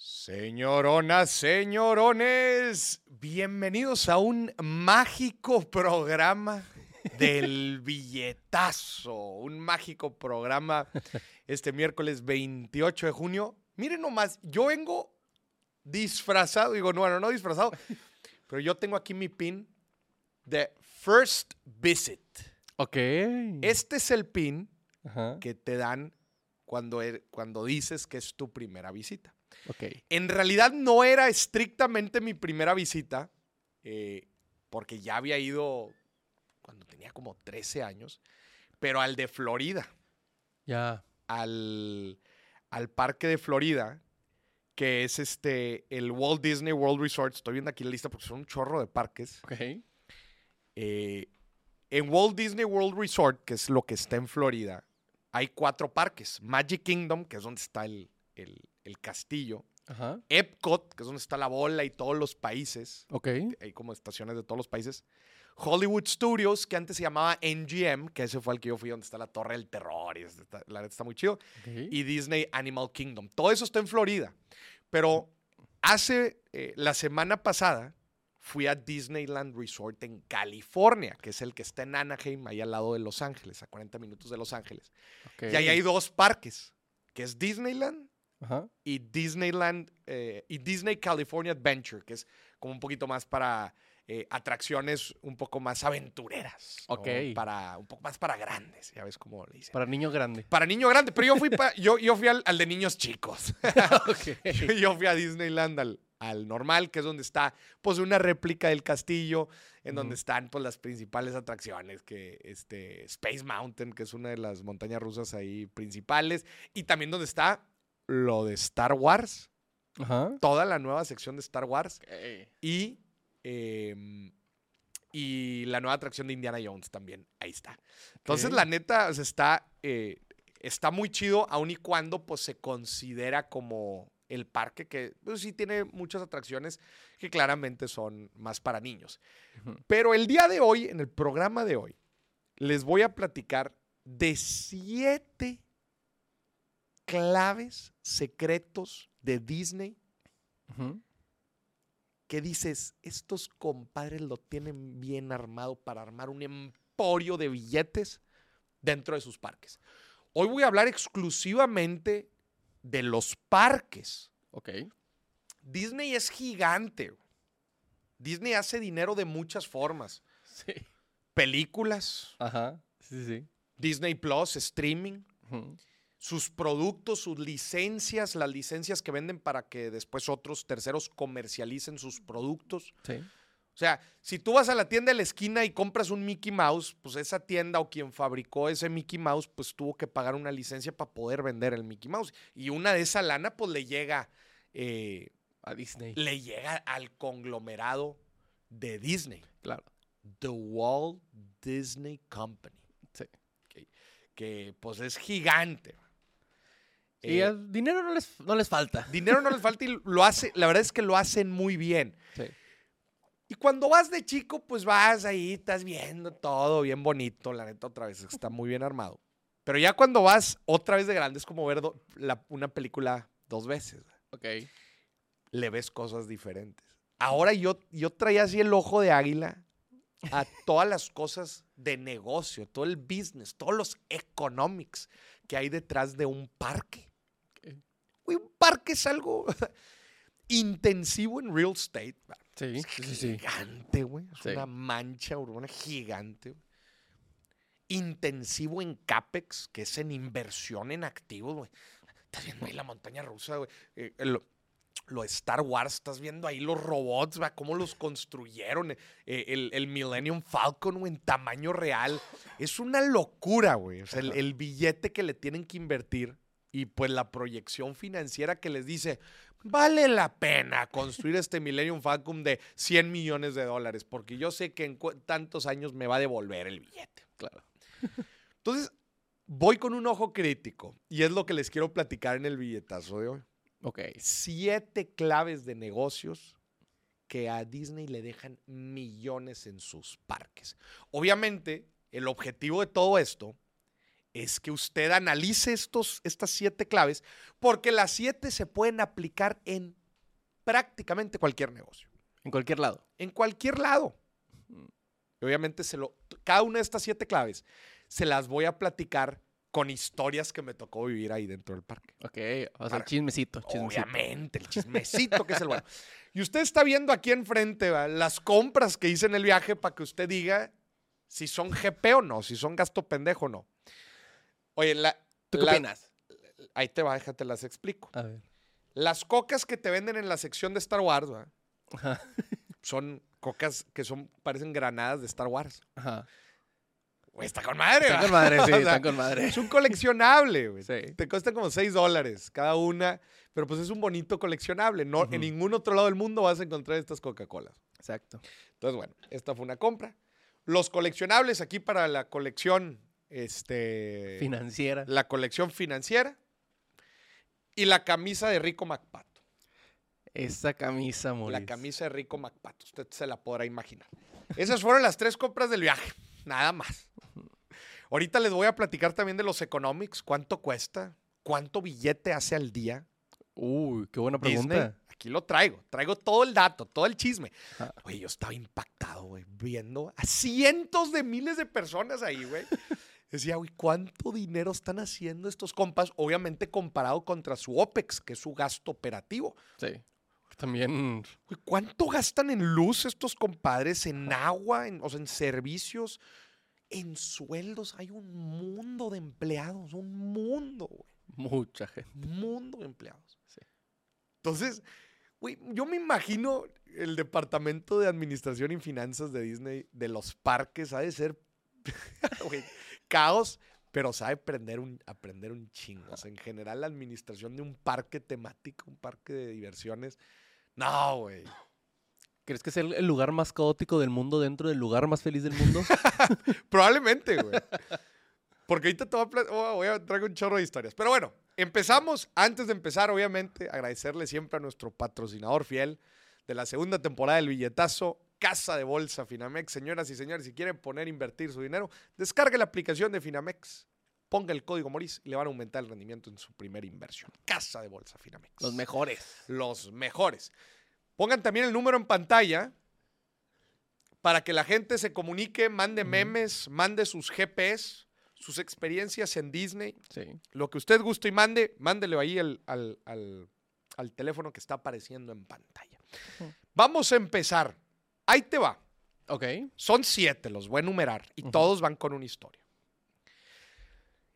Señoronas, señorones, bienvenidos a un mágico programa del billetazo. Un mágico programa este miércoles 28 de junio. Miren nomás, yo vengo disfrazado, digo, no, bueno, no disfrazado, pero yo tengo aquí mi pin de First Visit. Ok. Este es el pin Ajá. que te dan cuando, er- cuando dices que es tu primera visita. Ok. En realidad no era estrictamente mi primera visita, eh, porque ya había ido cuando tenía como 13 años, pero al de Florida, Ya. al, al parque de Florida, que es este, el Walt Disney World Resort. Estoy viendo aquí la lista porque son un chorro de parques. Ok. Eh, en Walt Disney World Resort, que es lo que está en Florida, hay cuatro parques. Magic Kingdom, que es donde está el, el- el castillo. Ajá. Epcot, que es donde está la bola y todos los países. Ok. Hay como estaciones de todos los países. Hollywood Studios, que antes se llamaba NGM, que ese fue el que yo fui, donde está la Torre del Terror. Y está- la neta está muy chido. Y Disney Animal Kingdom. Todo eso está en Florida. Pero hace eh, la semana pasada fui a Disneyland Resort en California, que es el que está en Anaheim, ahí al lado de Los Ángeles, a 40 minutos de Los Ángeles. Y ahí hay dos parques, que es Disneyland Ajá. y Disneyland eh, y Disney California Adventure, que es como un poquito más para eh, atracciones un poco más aventureras. ¿no? Ok. Para, un poco más para grandes, ya ves cómo le dicen. Para niño grande. Para niño grande, pero yo fui, pa- yo, yo fui al, al de niños chicos. ok. yo, yo fui a Disneyland al, al normal, que es donde está pues una réplica del castillo, en donde están pues las principales atracciones, que este Space Mountain, que es una de las montañas rusas ahí principales, y también donde está lo de Star Wars, Ajá. toda la nueva sección de Star Wars y, em, y la nueva atracción de Indiana Jones también, ahí está. Entonces, la neta, o sea, está, eh, está muy chido, aun y cuando pues, se considera como el parque que pues, sí tiene muchas atracciones que claramente son más para niños. Pero el día de hoy, en el programa de hoy, les voy a platicar de siete claves secretos de Disney que dices, estos compadres lo tienen bien armado para armar un emporio de billetes dentro de sus parques. Hoy voy a hablar exclusivamente de los parques. Ok. Disney es gigante. Disney hace dinero de muchas formas. Sí. Películas, Ajá. Sí, sí. Disney Plus, streaming, Ujú. Sus productos, sus licencias, las licencias que venden para que después otros terceros comercialicen sus productos. Sí. O sea, si tú vas a la tienda de la esquina y compras un Mickey Mouse, pues esa tienda o quien fabricó ese Mickey Mouse, pues tuvo que pagar una licencia para poder vender el Mickey Mouse. Y una de esa lana, pues le llega, eh, A Disney. le llega al conglomerado de Disney, Claro. The Walt Disney Company. Sí. Que, que, pues es gigante. Y Eh, dinero no les, no les falta. dinero no les falta y lo hace, la verdad es que lo hacen muy bien. Sí. Y cuando vas de chico, pues vas ahí, estás viendo todo bien bonito, la neta, otra vez, está muy bien armado. Pero ya cuando vas otra vez de grande, es como ver do- la- una película dos veces. Ok. Le ves cosas diferentes. Ahora yo, yo traía así el ojo de águila a todas las cosas de negocio, todo el business, todos los economics que hay detrás de un parque. Güey, un parque es algo intensivo en real estate. Sí. Es Sí, sí, sí. gigante, güey. Es una mancha urbana gigante. güey. Intensivo en CAPEX, que es en inversión en activos, güey. Estás viendo ahí la montaña rusa, güey. Eh, lo, Star Wars, estás viendo ahí los robots, güey, cómo los construyeron. eh, el, el Millennium Falcon, güey, en tamaño real. Es una locura, güey. O sea, el, el billete que le tienen que invertir y pues la proyección financiera que les dice, vale la pena construir este Millennium Falcon de 100 millones de dólares, porque yo sé que en tantos años me va a devolver el billete. Claro. Entonces, voy con un ojo crítico y es lo que les quiero platicar en el billetazo de hoy. Ok. Siete claves de negocios que a Disney le dejan millones en sus parques. Obviamente, el objetivo de todo esto es que usted analice estos, estas siete claves, porque las siete se pueden aplicar en prácticamente cualquier negocio, En cualquier lado. en cualquier lado. Y obviamente, se lo, cada una de estas siete claves se las voy a platicar con historias que me tocó vivir ahí dentro del parque. Ok, o sea, Para- chismecito, chismecito. Obviamente, el chismecito que es el bueno. Y usted está viendo aquí enfrente ¿va? las compras que hice en el viaje para que usted diga si son GP o no, si son gasto pendejo o no. Oye, la, ¿Tú qué la- opinas? ahí te va, déjate las explico. A ver. Las cocas que te venden en la sección de Star Wars ¿va? Ajá. son cocas que son parecen granadas de Star Wars. Ajá. Güey, está con madre. Están ¿va? con madre, sí, O sea, están con madre. Es un coleccionable, güey. Sí. Te cuesta como 6 dólares cada una, pero pues es un bonito coleccionable. No. En ningún otro lado del mundo vas a encontrar estas Coca-Colas. Exacto. Entonces, bueno, esta fue una compra. Los coleccionables aquí para la colección, este, Financiera. la colección financiera y la camisa de Rico MacPato. Esa camisa, Maurice. La camisa de Rico MacPato, usted se la podrá imaginar. Esas fueron las tres compras del viaje, nada más. Ahorita les voy a platicar también de los economics, cuánto cuesta, cuánto billete hace al día. Uy, qué buena Disney. pregunta. Aquí lo traigo, traigo todo el dato, todo el chisme. Ajá. Oye, yo estaba impactado, güey, viendo a cientos de miles de personas ahí, güey. Decía, güey, ¿cuánto dinero están haciendo estos compas? Obviamente comparado contra su OPEX, que es su gasto operativo. Sí. También. Güey, ¿Cuánto gastan en luz estos compadres? En agua, en, o sea, en servicios, en sueldos. Hay un mundo de empleados, un mundo, güey. Mucha gente. mundo de empleados. Sí. Entonces, güey, yo me imagino el departamento de administración y finanzas de Disney, de los parques, ha de ser güey, caos, pero sabe aprender un, aprender un chingo. O sea, en general, la administración de un parque temático, un parque de diversiones. No, güey. ¿Crees que es el, el lugar más caótico del mundo dentro del lugar más feliz del mundo? Probablemente, güey. Porque ahorita te voy a, pla- oh, voy a traer un chorro de historias. Pero bueno, empezamos. Antes de empezar, obviamente, agradecerle siempre a nuestro patrocinador fiel de la segunda temporada del billetazo, Casa de Bolsa Finamex. Señoras y señores, si quieren poner invertir su dinero, descargue la aplicación de Finamex. Ponga el código Moris y le van a aumentar el rendimiento en su primera inversión. Casa de Bolsa Finamex. Los mejores. Los mejores. Pongan también el número en pantalla para que la gente se comunique, mande memes, mande sus GPS, sus experiencias en Disney. Sí. Lo que usted guste y mande, mándelo ahí al, al- al- al teléfono que está apareciendo en pantalla. Vamos a empezar. Ahí te va. Ok. Son siete, los voy a enumerar y todos van con una historia.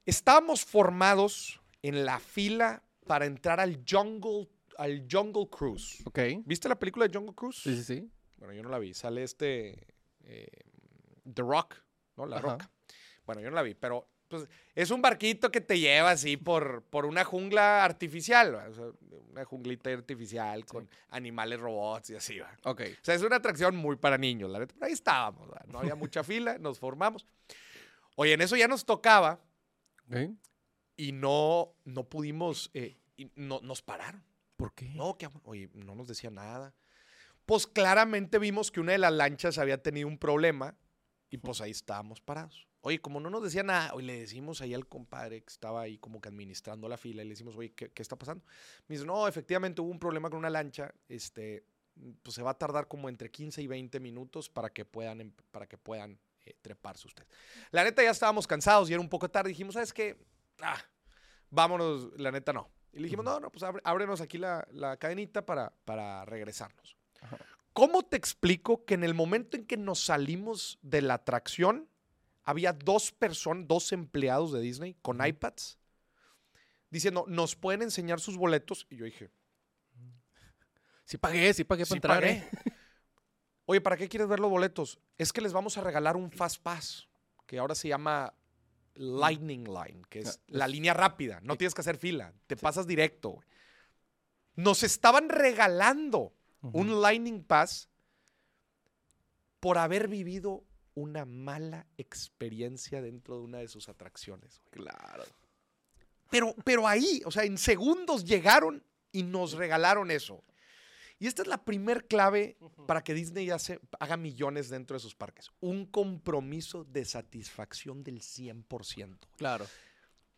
Estábamos formados en la fila para entrar al Jungle, al Jungle Cruise. Ok. ¿Viste la película de Jungle Cruise? Sí, sí, sí. Bueno, yo no la vi. Sale este eh, The Rock, ¿no? La Ajá. Roca. Bueno, yo no la vi, pero pues, es un barquito que te lleva así por, por una jungla artificial. O sea, una junglita artificial con animales robots y así, ¿va? Ok. O sea, es una atracción muy para niños, la neta. Pero ahí estábamos, ¿va? no había mucha fila, nos formamos. Oye, en eso ya nos tocaba Ok. y no, no pudimos, eh, y no, nos pararon. ¿Por qué? No, que, oye, no nos decía nada. Pues claramente vimos que una de las lanchas había tenido un problema y pues ahí estábamos parados. Oye, como no nos decía nada, hoy le decimos ahí al compadre que estaba ahí como que administrando la fila y le decimos, oye, ¿qué, está pasando? Me dice, no, efectivamente hubo un problema con una lancha, este, pues se va a tardar como entre 15 y 20 minutos para que puedan, em- para que puedan eh, treparse ustedes. La neta ya estábamos cansados y era un poco tarde. Dijimos, ¿sabes qué? Ah, vámonos, la neta no. Y le dijimos, no, no, pues ábrenos aquí la, la cadenita para, para regresarnos. Ajá. ¿Cómo te explico que en el momento en que nos salimos de la atracción, había dos personas, dos empleados de Disney con iPads diciendo, ¿nos pueden enseñar sus boletos? Y yo dije, Sí pagué, sí pagué para sí entrar. pagué. ¿eh? Oye, ¿para qué quieres ver los boletos? Es que les vamos a regalar un Fast Pass, que ahora se llama Lightning Line, que es Ah, la línea rápida. No tienes que hacer fila, te pasas directo. Nos estaban regalando un Lightning Pass por haber vivido una mala experiencia dentro de una de sus atracciones. Claro. Pero, pero ahí, o sea, en segundos llegaron y nos regalaron eso. Y esta es la primer clave para que Disney hace- haga millones dentro de sus parques. Un compromiso de satisfacción del 100%. Claro.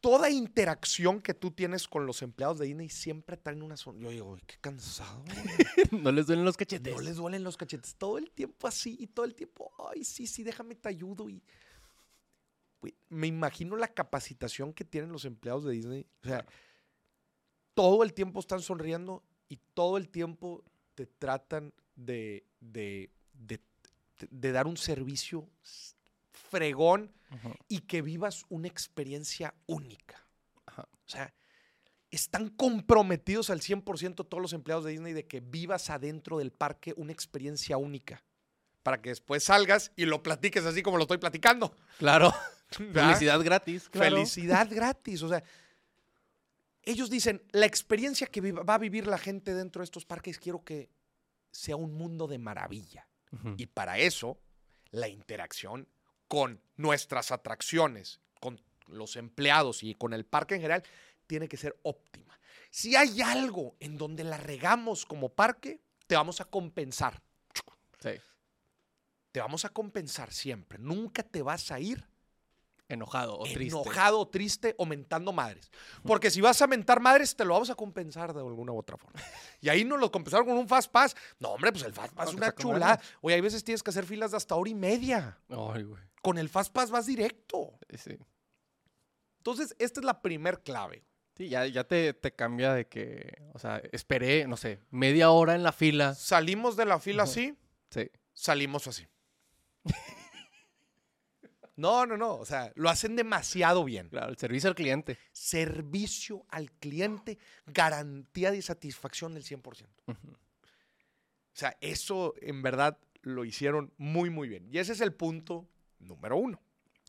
Toda interacción que tú tienes con los empleados de Disney siempre traen una sonrisa. Yo digo, "Uy, qué cansado. güey". no les duelen los cachetes. No les duelen los cachetes. Todo el tiempo así y todo el tiempo, ay, sí, sí, déjame te ayudo. Y me imagino la capacitación que tienen los empleados de Disney. O sea, todo el tiempo están sonriendo y todo el tiempo te tratan de, de, de- de dar un servicio fregón y que vivas una experiencia única. Ajá. O sea, están comprometidos al 100% todos los empleados de Disney de que vivas adentro del parque una experiencia única. Para que después salgas y lo platiques así como lo estoy platicando. Claro. ¿verdad? Felicidad gratis. Claro. Felicidad gratis. O sea, ellos dicen, la experiencia que va a vivir la gente dentro de estos parques, quiero que sea un mundo de maravilla. Y para eso, la interacción con nuestras atracciones, con los empleados y con el parque en general, tiene que ser óptima. Si hay algo en donde la regamos como parque, te vamos a compensar. Sí. Te vamos a compensar siempre. Nunca te vas a ir Enojado o triste. enojado o triste o mentando madres. Porque si vas a mentar madres, te lo vamos a compensar de alguna u otra forma. Y ahí nos lo compensaron con un Fast Pass. No, hombre, pues el Fast Pass No, es una chulada. Oye, hay veces tienes que hacer filas de hasta hora y media. Ay, güey. Con el Fast Pass vas directo. Sí, Sí. Entonces, esta es la primer clave. Sí, ya, ya te, te cambia de que, o sea, esperé, no sé, media hora en la fila. Salimos de la fila así, Sí. salimos así. No, no, no. O sea, lo hacen demasiado bien. Claro, el servicio al cliente. Servicio al cliente, garantía de satisfacción del 100%. Ujú. O sea, eso en verdad lo hicieron muy, muy bien. Y ese es el punto número uno.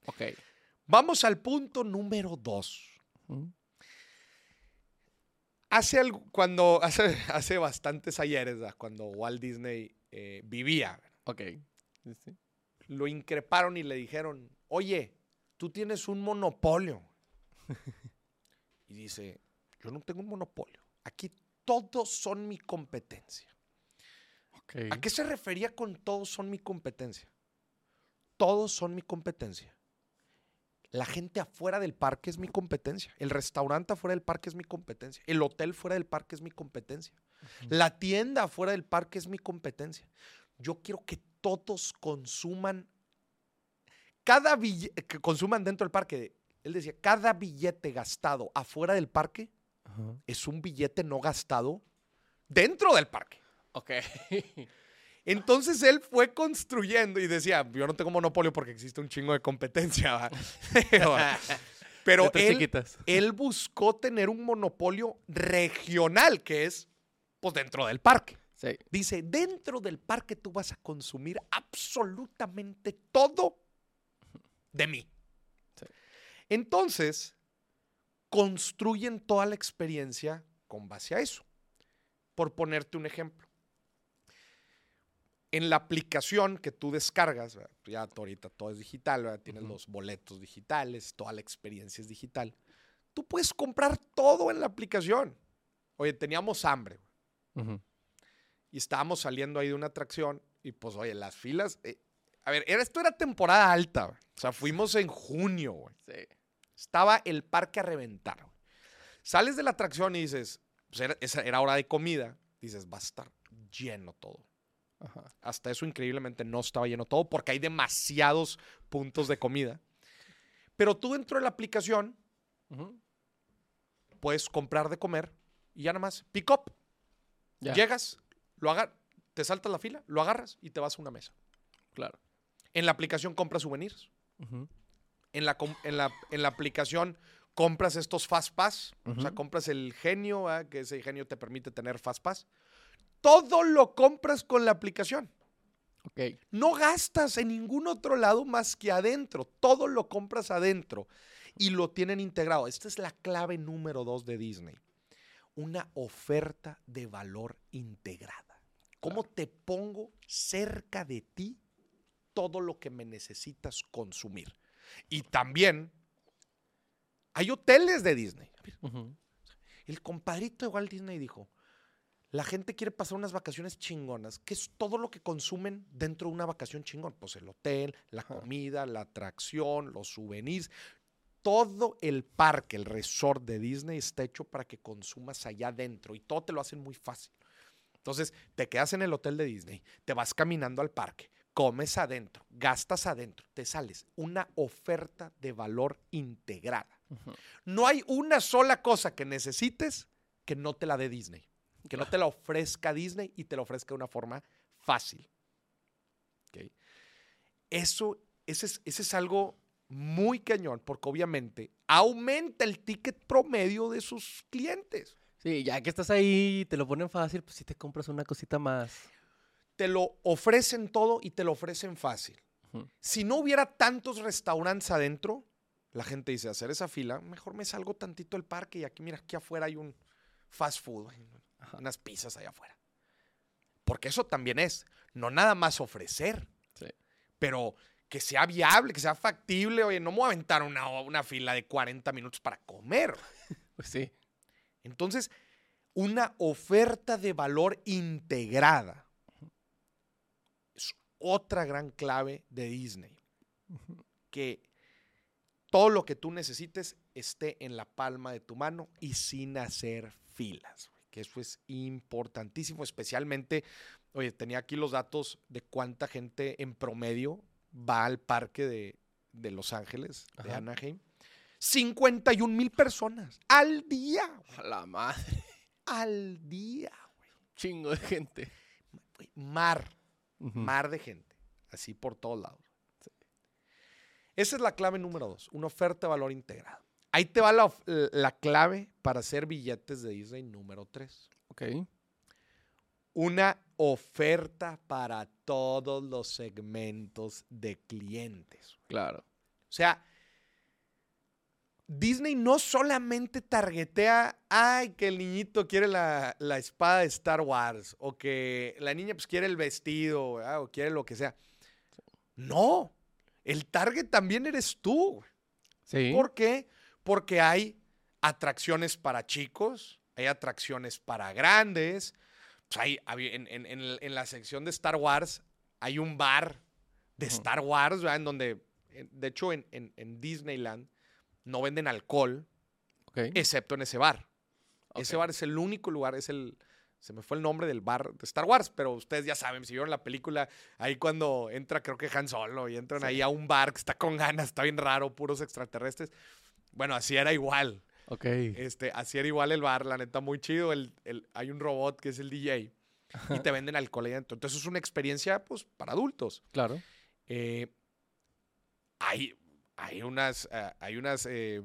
Ok. Vamos al punto número dos. Hace, algo, cuando, hace, hace bastantes ayeres, ¿verdad? cuando Walt Disney eh, vivía, Ok. Sí, sí. lo increparon y le dijeron, oye, tú tienes un monopolio. y dice, yo no tengo un monopolio. Aquí todos son mi competencia. ¿A qué se refería con todos son mi competencia? Todos son mi competencia. La gente afuera del parque es mi competencia. El restaurante afuera del parque es mi competencia. El hotel fuera del parque es mi competencia. La tienda afuera del parque es mi competencia. Yo quiero que todos consuman, cada billete, que consuman dentro del parque. Él decía, cada billete gastado afuera del parque Ajá. es un billete no gastado dentro del parque. Ok. Entonces él fue construyendo y decía, yo no tengo monopolio porque existe un chingo de competencia. ¿va?". Pero él, él buscó tener un monopolio regional, que es pues dentro del parque. Sí. Dice, dentro del parque tú vas a consumir absolutamente todo de mí. Sí. Entonces, construyen toda la experiencia con base a eso. Por ponerte un ejemplo. En la aplicación que tú descargas, ¿verdad? ya ahorita todo es digital, ¿verdad? tienes los boletos digitales, toda la experiencia es digital. Tú puedes comprar todo en la aplicación. Oye, teníamos hambre y estábamos saliendo ahí de una atracción y pues, oye, las filas... eh, a ver, era, esto era temporada alta, güey. o sea, fuimos en junio, güey. Sí. Estaba el parque a reventar. güey. Sales de la atracción y dices, pues era, hora de comida, dices, va a estar lleno todo. Ajá. Hasta eso increíblemente no estaba lleno todo porque hay demasiados puntos de comida. Pero tú dentro de la aplicación puedes comprar de comer y ya nada más, pick up. Ya. Llegas, lo te saltas la fila, lo agarras y te vas a una mesa. Claro. En la aplicación compras souvenirs. En la, en la, en la aplicación compras estos Fast Pass. O sea, compras el genio, que ese genio te permite tener Fast Pass. Todo lo compras con la aplicación. Ok. No gastas en ningún otro lado más que adentro. Todo lo compras adentro y lo tienen integrado. Esta es la clave número dos de Disney. Una oferta de valor integrada. ¿Cómo te pongo cerca de ti todo lo que me necesitas consumir? Y también hay hoteles de Disney. El compadrito de Walt Disney dijo, La gente quiere pasar unas vacaciones chingonas, que es todo lo que consumen dentro de una vacación chingón. Pues el hotel, la comida, la atracción, los souvenirs. Todo el parque, el resort de Disney está hecho para que consumas allá adentro y todo te lo hacen muy fácil. Entonces, te quedas en el hotel de Disney, te vas caminando al parque, comes adentro, gastas adentro, te sales. Una oferta de valor integrada. No hay una sola cosa que necesites que no te la dé Disney. Que no te la ofrezca Disney y te la ofrezca de una forma fácil. ¿Ok? Eso, ese es, ese es algo muy cañón, porque obviamente aumenta el ticket promedio de sus clientes. Sí, ya que estás ahí y te lo ponen fácil, pues sí te compras una cosita más. Te lo ofrecen todo y te lo ofrecen fácil. Si no hubiera tantos restaurantes adentro, la gente dice, hacer esa fila, mejor me salgo tantito del parque y aquí, mira, aquí afuera hay un fast food, Ajá. unas pizzas allá afuera. Porque eso también es, no nada más ofrecer, Sí. pero que sea viable, que sea factible. Oye, no me voy a aventar una, una fila de 40 minutos para comer. Pues sí. Entonces, una oferta de valor integrada otra gran clave de Disney. Que todo lo que tú necesites esté en la palma de tu mano y sin hacer filas. Que eso es importantísimo, especialmente, oye, tenía aquí los datos de cuánta gente en promedio va al parque de, de Los Ángeles, de. Anaheim. 51 mil personas al día. A la madre. Al día. Chingo de gente. güey, Mar. De gente, así por todos lados. Esa es la clave número dos, una oferta de valor integrado. Ahí te va la, la clave para hacer billetes de Disney número tres. Ok. Una oferta para todos los segmentos de clientes. Claro. O sea, Disney no solamente targetea, ay, que el niñito quiere la, la espada de Star Wars, o que la niña pues quiere el vestido, ¿verdad? o quiere lo que sea. No, el target también eres tú. Sí. ¿Por qué? Porque hay atracciones para chicos, hay atracciones para grandes. Pues hay, en, en- en la sección de Star Wars hay un bar de. Star Wars, ¿verdad? En donde, de hecho, en- en Disneyland no venden alcohol, Ok. excepto en ese bar. Ese bar es el único lugar, es el... Se me fue el nombre del bar de Star Wars, pero ustedes ya saben, si vieron la película, ahí cuando entra, creo que Han Solo, y entran Sí. ahí a un bar que está con ganas, está bien raro, puros extraterrestres. Bueno, así era igual. Ok. Este, así era igual el bar, la neta, muy chido. El, el- hay un robot que es el DJ y te venden alcohol ahí dentro. Entonces es una experiencia, pues, para adultos. Claro. Eh, hay, hay unas, eh, hay unas eh,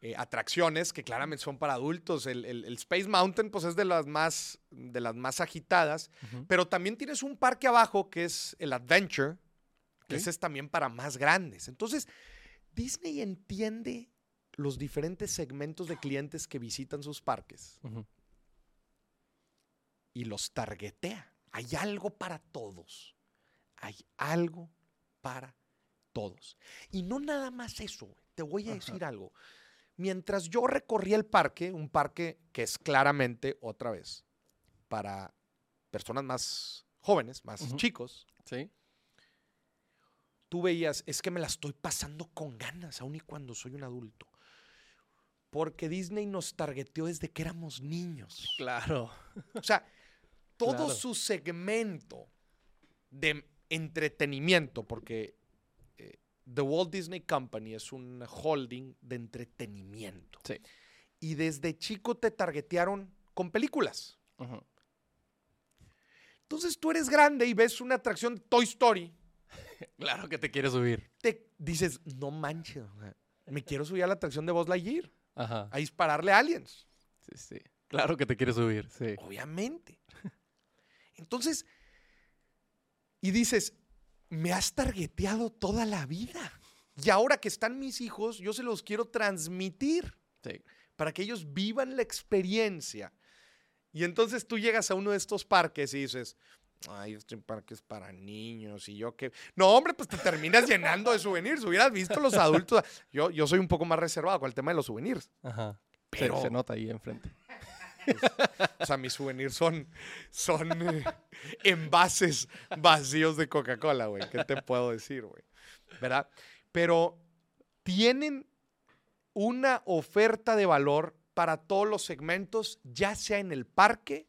eh, atracciones que claramente son para adultos. El, el- el Space Mountain, pues, es de las más, de las más agitadas. Pero también tienes un parque abajo que es el Adventure, que ese es también para más grandes. Entonces, Disney entiende los diferentes segmentos de clientes que visitan sus parques y los targetea. Hay algo para todos. Hay algo para todos. Y no nada más eso. Te voy a Ajá. decir algo. Mientras yo recorría el parque, un parque que es claramente, otra vez, para personas más jóvenes, más chicos, Sí. tú veías, es que me la estoy pasando con ganas, aun y cuando soy un adulto. Porque Disney nos targeteó desde que éramos niños. Claro. O sea, todo Claro. su segmento de entretenimiento, porque The Walt Disney Company es un holding de entretenimiento. Sí. Y desde chico te targetearon con películas. Ujú. Entonces tú eres grande y ves una atracción de Toy Story, Claro que te quieres subir. te dices, no manches, me quiero subir a la atracción de Buzz Lightyear, Ajá. a dispararle a aliens. Sí, sí. Claro que te quieres subir. Sí. Obviamente. Entonces, y dices, me has targeteado toda la vida. Y ahora que están mis hijos, yo se los quiero transmitir Sí. para que ellos vivan la experiencia. Y entonces tú llegas a uno de estos parques y dices, ay, este parque es para niños y yo qué... No, hombre, pues te terminas llenando de souvenirs. Hubieras visto los adultos. Yo, yo soy un poco más reservado con el tema de los souvenirs. Ajá. Se- Pero, Se, nota ahí enfrente. O sea, mis souvenirs son, son eh, envases vacíos de Coca-Cola, güey. ¿Qué te puedo decir, güey? ¿Verdad? Pero tienen una oferta de valor para todos los segmentos, ya sea en el parque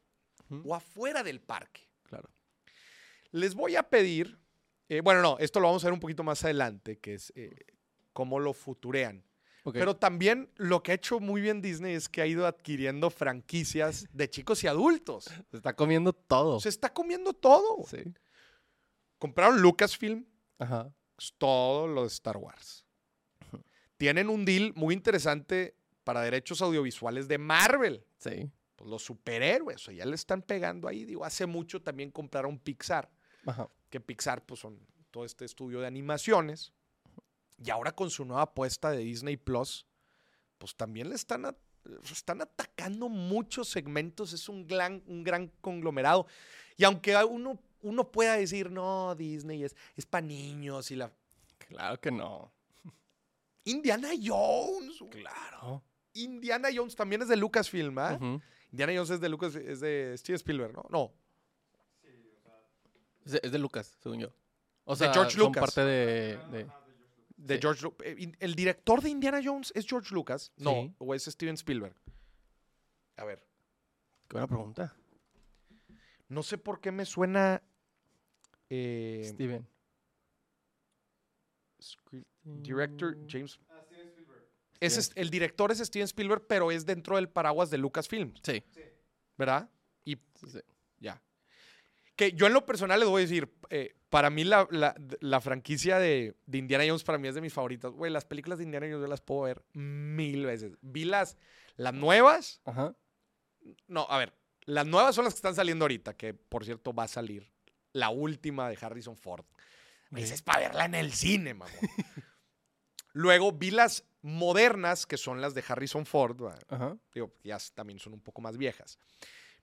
o afuera del parque. Claro. Les voy a pedir, eh, bueno, no, esto lo vamos a ver un poquito más adelante, que es eh, cómo lo futurean. Pero también lo que ha hecho muy bien Disney es que ha ido adquiriendo franquicias de chicos y adultos. Se está comiendo todo. Se está comiendo todo. Sí. Compraron Lucasfilm, Ajá. es todo lo de Star Wars. Tienen un deal muy interesante para derechos audiovisuales de Marvel. Sí. Pues los superhéroes, o sea, ya le están pegando ahí. Digo, hace mucho también compraron Pixar, Ajá. que Pixar, pues son todo este estudio de animaciones. Y ahora con su nueva apuesta de Disney Plus, pues también le están, a- están atacando muchos segmentos. Es un gran, un gran conglomerado. Y aunque uno, uno pueda decir, no, Disney es, es para niños y la. Claro que no. Indiana Jones. Claro. Indiana Jones también es de Lucasfilm, ¿ah? Indiana Jones es de Lucas, es de Steven Spielberg, ¿no? No. es, de, es de Lucas, según yo. O De sea, George son Lucas. parte de... de- De Sí. George eh, El director de Indiana Jones es George Lucas. No, Sí. o es Steven Spielberg. A ver, Qué buena pregunta. no sé por qué me suena. eh, Steven. Director Mm. James. Ese es- el director es Steven Spielberg, pero es dentro del paraguas de Lucasfilm, Sí. ¿verdad? Y sí, sí. ya. Que yo en lo personal les voy a decir, eh, para mí la, la- la franquicia de, de Indiana Jones para mí es de mis favoritas. Güey, las películas de Indiana Jones yo las puedo ver mil veces. Vi las, las nuevas. Ajá. No, a ver, las nuevas son las que están saliendo ahorita, que por cierto va a salir la última de Harrison Ford. Esa es para verla en el cine, mamón. Luego vi las modernas, que son las de Harrison Ford. Digo, ya también son un poco más viejas.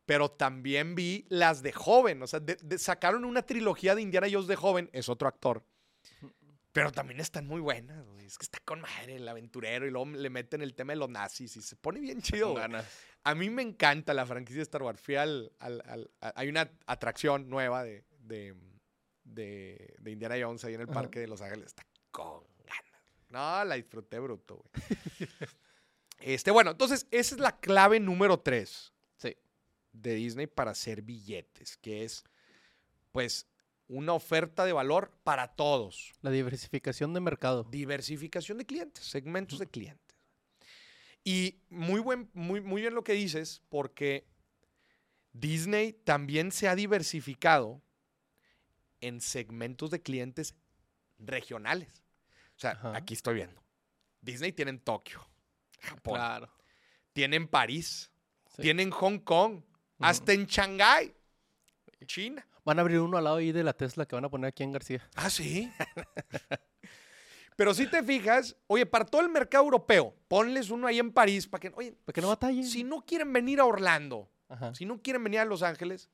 Pero también vi las de joven. O sea, de- de- sacaron una trilogía de Indiana Jones de joven. Es otro actor. Pero también están muy buenas. güey. Es que está con madre el aventurero. Y luego le meten el tema de los nazis. Y se pone bien chido. A mí me encanta la franquicia de Star Wars. Fui al. al- al- a- hay una atracción nueva de, de, de- de Indiana Jones ahí en el Ajá. parque de Los Ángeles. Está con ganas. No, la disfruté bruto, güey. este, bueno, entonces, esa es la clave número tres. De Disney para hacer billetes, que es, pues, una oferta de valor para todos. La diversificación de mercado. Diversificación de clientes, segmentos de clientes. Y muy, buen, muy, muy bien lo que dices, porque Disney también se ha diversificado en segmentos de clientes regionales. O sea, Ajá. aquí estoy viendo. Disney tiene en Tokio, Japón, Claro. tiene en París, Sí. tiene en Hong Kong, hasta en Shanghái, China. Van a abrir uno al lado ahí de la Tesla que van a poner aquí en García. Ah, sí. Pero si te fijas, oye, para todo el mercado europeo, ponles uno ahí en París para que, oye, Para que no batallen. si no quieren venir a Orlando, Ajá. si no quieren venir a Los Ángeles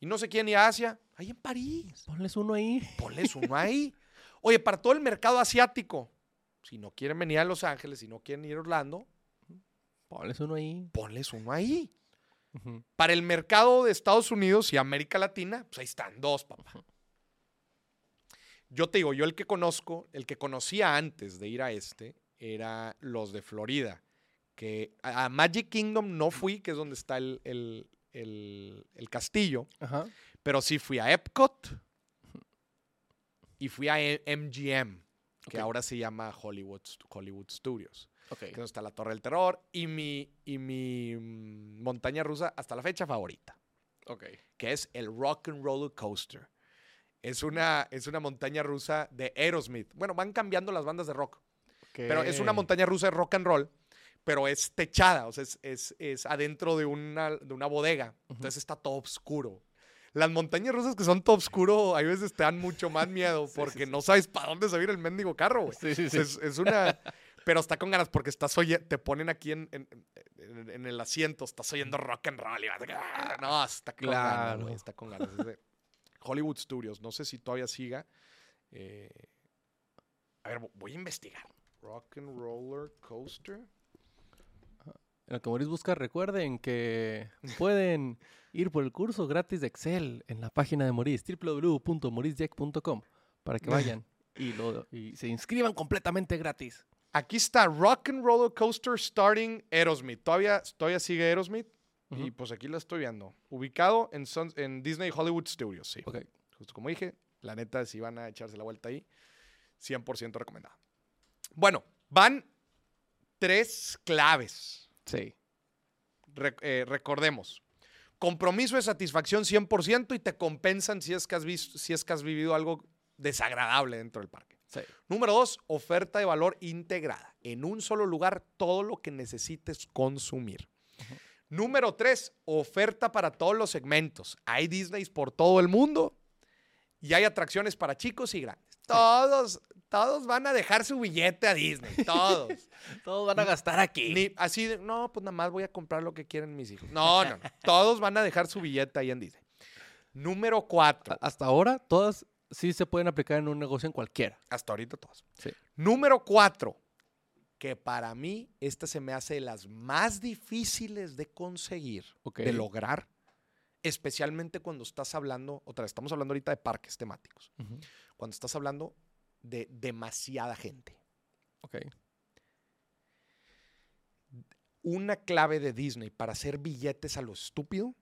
y no se quieren ir a Asia, ahí en París, Ponles uno ahí. ponles uno ahí. Oye, para todo el mercado asiático, si no quieren venir a Los Ángeles, si no quieren ir a Orlando, Ponles uno ahí. ponles uno ahí. Para el mercado de Estados Unidos y América Latina, pues ahí están dos, papá. Yo te digo, yo el que conozco, el que conocía antes de ir a este, era los de Florida. Que a Magic Kingdom no fui, que es donde está el, el- el- el castillo, Ajá. pero sí fui a Epcot y fui a E- MGM, que Ok. ahora se llama Hollywood, Hollywood Studios Ok. que está la Torre del Terror, y mi, y mi mm, montaña rusa hasta la fecha favorita, Ok. que es el Rock and Roller Coaster. Es una, es una montaña rusa de Aerosmith. Bueno, van cambiando las bandas de rock, pero es una montaña rusa de rock and roll, pero es techada, o sea, es, es- es adentro de una, de una bodega, entonces está todo oscuro. Las montañas rusas que son todo oscuro, a veces te dan mucho más miedo porque no sabes para dónde se va a ir el mendigo carro, güey. Sí, sí, sí. Es, es una. Pero está con ganas porque estás oye, te ponen aquí en, en- en- en el asiento, estás oyendo rock and roll y vas "Ah", No, está con ganas, Claro. güey, Está con ganas. Es de Hollywood Studios. No sé si todavía siga. Eh, a ver, vo- voy a investigar. Rock and Roller Coaster. En lo que Maurice busca, recuerden que pueden ir por el curso gratis de Excel en la página de Maurice, www.mauricejack.com, para que vayan y, lo, y se inscriban completamente gratis. Aquí está Rock and Roller Coaster starting Aerosmith. Todavía, todavía sigue Aerosmith. Y Ujú. pues aquí la estoy viendo. Ubicado en, Sun- en Disney Hollywood Studios, sí. Ok. Justo como dije, la neta, si van a echarse la vuelta ahí, 100% recomendado. Bueno, van tres claves. Sí. Re- eh, recordemos. Compromiso de satisfacción 100% y te compensan si es, que has visto, si es que has vivido algo desagradable dentro del parque. Sí. Número dos, oferta de valor integrada. En un solo lugar, todo lo que necesites consumir. Número tres, oferta para todos los segmentos. Hay Disneys por todo el mundo y hay atracciones para chicos y grandes. Todos, todos van a dejar su billete a Disney. Todos. Todos van a gastar aquí. Ni así de, no, pues nada más voy a comprar lo que quieren mis hijos. No, no, no. Todos van a dejar su billete ahí en Disney. Número cuatro. Hasta ahora, todas sí se pueden aplicar en un negocio en cualquiera. Hasta ahorita todos. Sí. Número cuatro, que para mí esta se me hace de las más difíciles de conseguir, de lograr, especialmente cuando estás hablando, otra vez, estamos hablando ahorita de parques temáticos, cuando estás hablando de demasiada gente. Ok. Una clave de Disney para hacer billetes a lo estúpido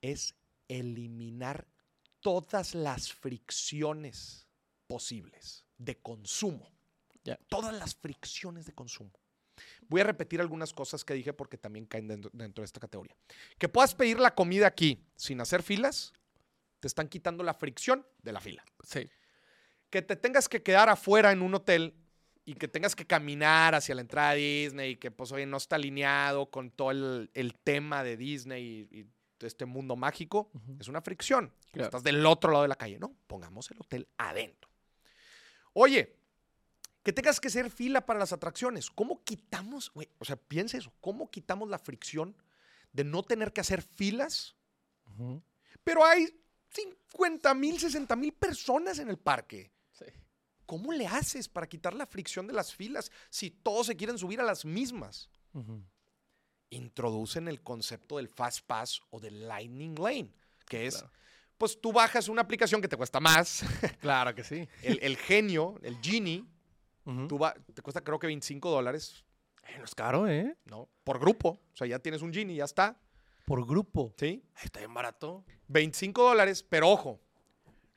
es eliminar todas las fricciones posibles de consumo. Todas las fricciones de consumo. Voy a repetir algunas cosas que dije porque también caen dentro, dentro de esta categoría. Que puedas pedir la comida aquí sin hacer filas, te están quitando la fricción de la fila. Sí. Que te tengas que quedar afuera en un hotel y que tengas que caminar hacia la entrada de Disney y que pues oye, no está alineado con todo el, el tema de Disney y, y este mundo mágico, es una fricción. Claro. Estás del otro lado de la calle, ¿no? Pongamos el hotel adentro. Oye, que tengas que hacer fila para las atracciones. ¿Cómo quitamos, güey? O sea, piensa eso. ¿Cómo quitamos la fricción de no tener que hacer filas? Pero hay 50 mil, 60 mil personas en el parque. Sí. ¿Cómo le haces para quitar la fricción de las filas si todos se quieren subir a las mismas? Introducen el concepto del Fast Pass o del Lightning Lane, que es, Claro. Pues tú bajas una aplicación que te cuesta más, Claro que sí. el, el genio, el Genie, tú va- te cuesta creo que 25 dólares, Eh, no es caro, ¿eh? ¿no? Por grupo, o sea, ya tienes un Genie, ya está, Por grupo. ¿sí? Ay, Está bien barato. 25 dólares, pero ojo,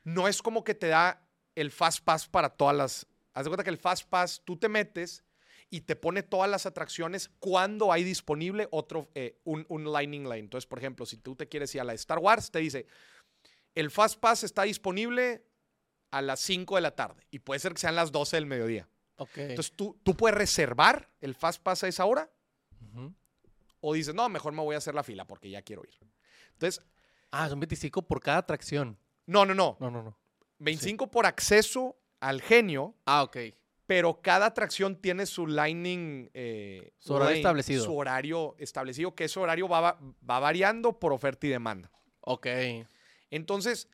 no es como que te da el Fast Pass para todas las... Haz de cuenta que el Fast Pass tú te metes y te pone todas las atracciones cuando hay disponible otro, eh, un, un Lightning Lane. Entonces, por ejemplo, si tú te quieres ir a la Star Wars, te dice, el Fast Pass está disponible a las 5 de la tarde y puede ser que sean las 12 del mediodía. Ok. Entonces, tú, tú puedes reservar el Fast Pass a esa hora Ujú. o dices, no, mejor me voy a hacer la fila porque ya quiero ir. Entonces, Ah, son 25 por cada atracción. no, no, no. No, no, no. 25 por acceso al genio, Ah, ok. pero cada atracción tiene su lightning. eh, Su horario lane, establecido. Su horario establecido, que ese horario va, va- va variando por oferta y demanda. Ok. Entonces,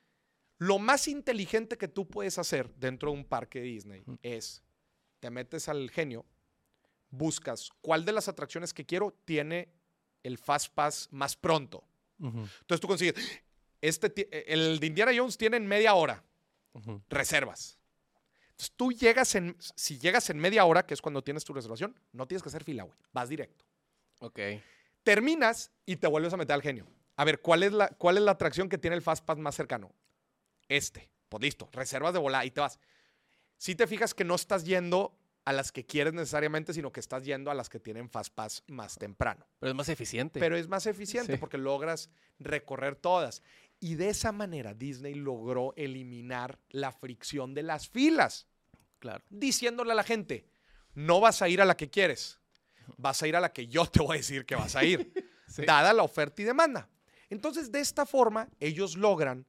lo más inteligente que tú puedes hacer dentro de un parque Disney es, te metes al genio, buscas cuál de las atracciones que quiero tiene el Fast Pass más pronto. Entonces tú consigues, este, ti- el de Indiana Jones tiene en media hora. reservas. Entonces tú llegas en, si llegas en media hora, que es cuando tienes tu reservación, no tienes que hacer fila, güey. Vas directo. Ok. Terminas y te vuelves a meter al genio. A ver, ¿cuál es la, cuál es la atracción que tiene el Fast Pass más cercano? Este. Pues listo, reservas de volada y te vas. Si te fijas que no estás yendo a las que quieres necesariamente, sino que estás yendo a las que tienen Fast Pass más temprano. Pero es más eficiente. Pero es más eficiente Sí. porque logras recorrer todas. Y de esa manera Disney logró eliminar la fricción de las filas claro. diciéndole a la gente, no vas a ir a la que quieres, vas a ir a la que yo te voy a decir que vas a ir, Sí. dada la oferta y demanda. Entonces, de esta forma, ellos logran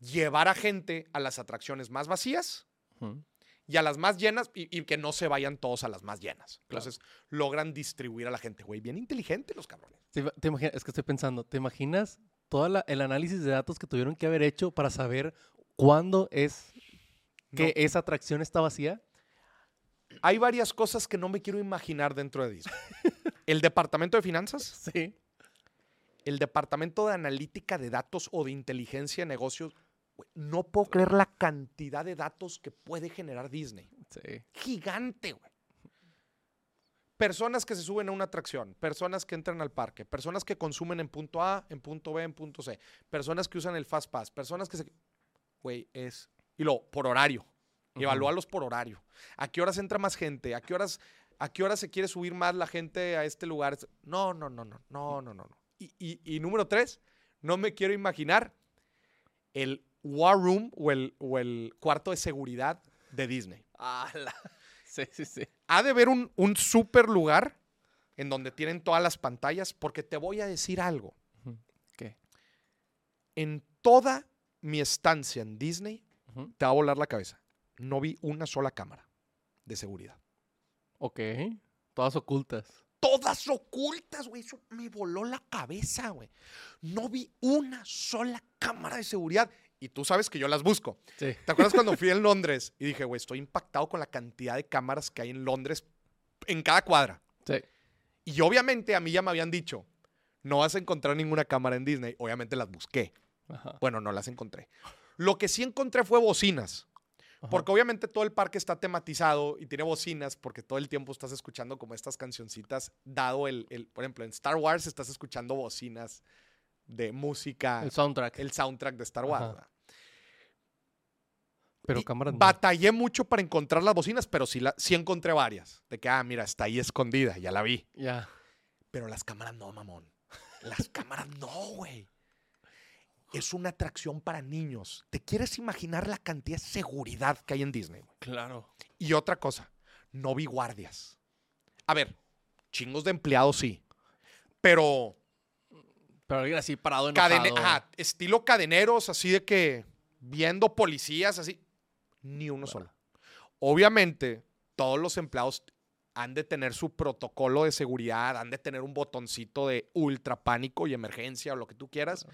llevar a gente a las atracciones más vacías y a las más llenas y, y que no se vayan todos a las más llenas. Claro. Entonces, logran distribuir a la gente. Güey, bien inteligente los cabrones. ¿Te, ima- te imagi- es que estoy pensando, ¿te imaginas todo el análisis de datos que tuvieron que haber hecho para saber cuándo es que No. esa atracción está vacía? Hay varias cosas que no me quiero imaginar dentro de Disney. El departamento de finanzas, Sí. El departamento de analítica de datos o de inteligencia de negocios. No puedo creer la cantidad de datos que puede generar Disney. Sí. Gigante, güey. Personas que se suben a una atracción, personas que entran al parque, personas que consumen en punto A, en punto B, en punto C, personas que usan el Fast Pass, personas que se... Güey, es... Y luego, por horario. Ujú. Evalúalos por horario. ¿A qué horas entra más gente? ¿A qué horas, a qué horas se quiere subir más la gente a este lugar? No, no, no, no, no, no, no. no. Y, y- y número tres, no me quiero imaginar el War Room o el, o el cuarto de seguridad de Disney. Ala. Sí, sí, sí. Ha de haber un, un super lugar en donde tienen todas las pantallas, porque te voy a decir algo. ¿Qué? En toda mi estancia en Disney, te va a volar la cabeza. No vi una sola cámara de seguridad. Ok. Todas ocultas. Todas ocultas, güey. Eso me voló la cabeza, güey. No vi una sola cámara de seguridad. Y tú sabes que yo las busco. Sí. ¿Te acuerdas cuando fui en Londres y dije, güey, estoy impactado con la cantidad de cámaras que hay en Londres en cada cuadra? Sí. Y obviamente a mí ya me habían dicho, no vas a encontrar ninguna cámara en Disney. Obviamente las busqué. Ajá. Bueno, no las encontré. Lo que sí encontré fue bocinas. Ajá. Porque obviamente todo el parque está tematizado y tiene bocinas porque todo el tiempo estás escuchando como estas cancioncitas, dado el, el- por ejemplo, en Star Wars estás escuchando bocinas de música, El el, soundtrack. soundtrack de Star Wars. Pero Y cámaras no. Batallé mucho para encontrar las bocinas, pero sí, la, sí encontré varias. De que, ah, mira, está ahí escondida, ya la vi. Ya. Pero las cámaras no, mamón. Las cámaras no, güey. Es una atracción para niños. ¿Te quieres imaginar la cantidad de seguridad que hay en Disney? Claro. Y otra cosa, no vi guardias. A ver, chingos de empleados sí. Pero Pero alguien así parado enojado. ajá, estilo cadeneros, así de que viendo policías, así. Ni uno solo. Obviamente, todos los empleados han de tener su protocolo de seguridad, han de tener un botoncito de ultra pánico y emergencia o lo que tú quieras.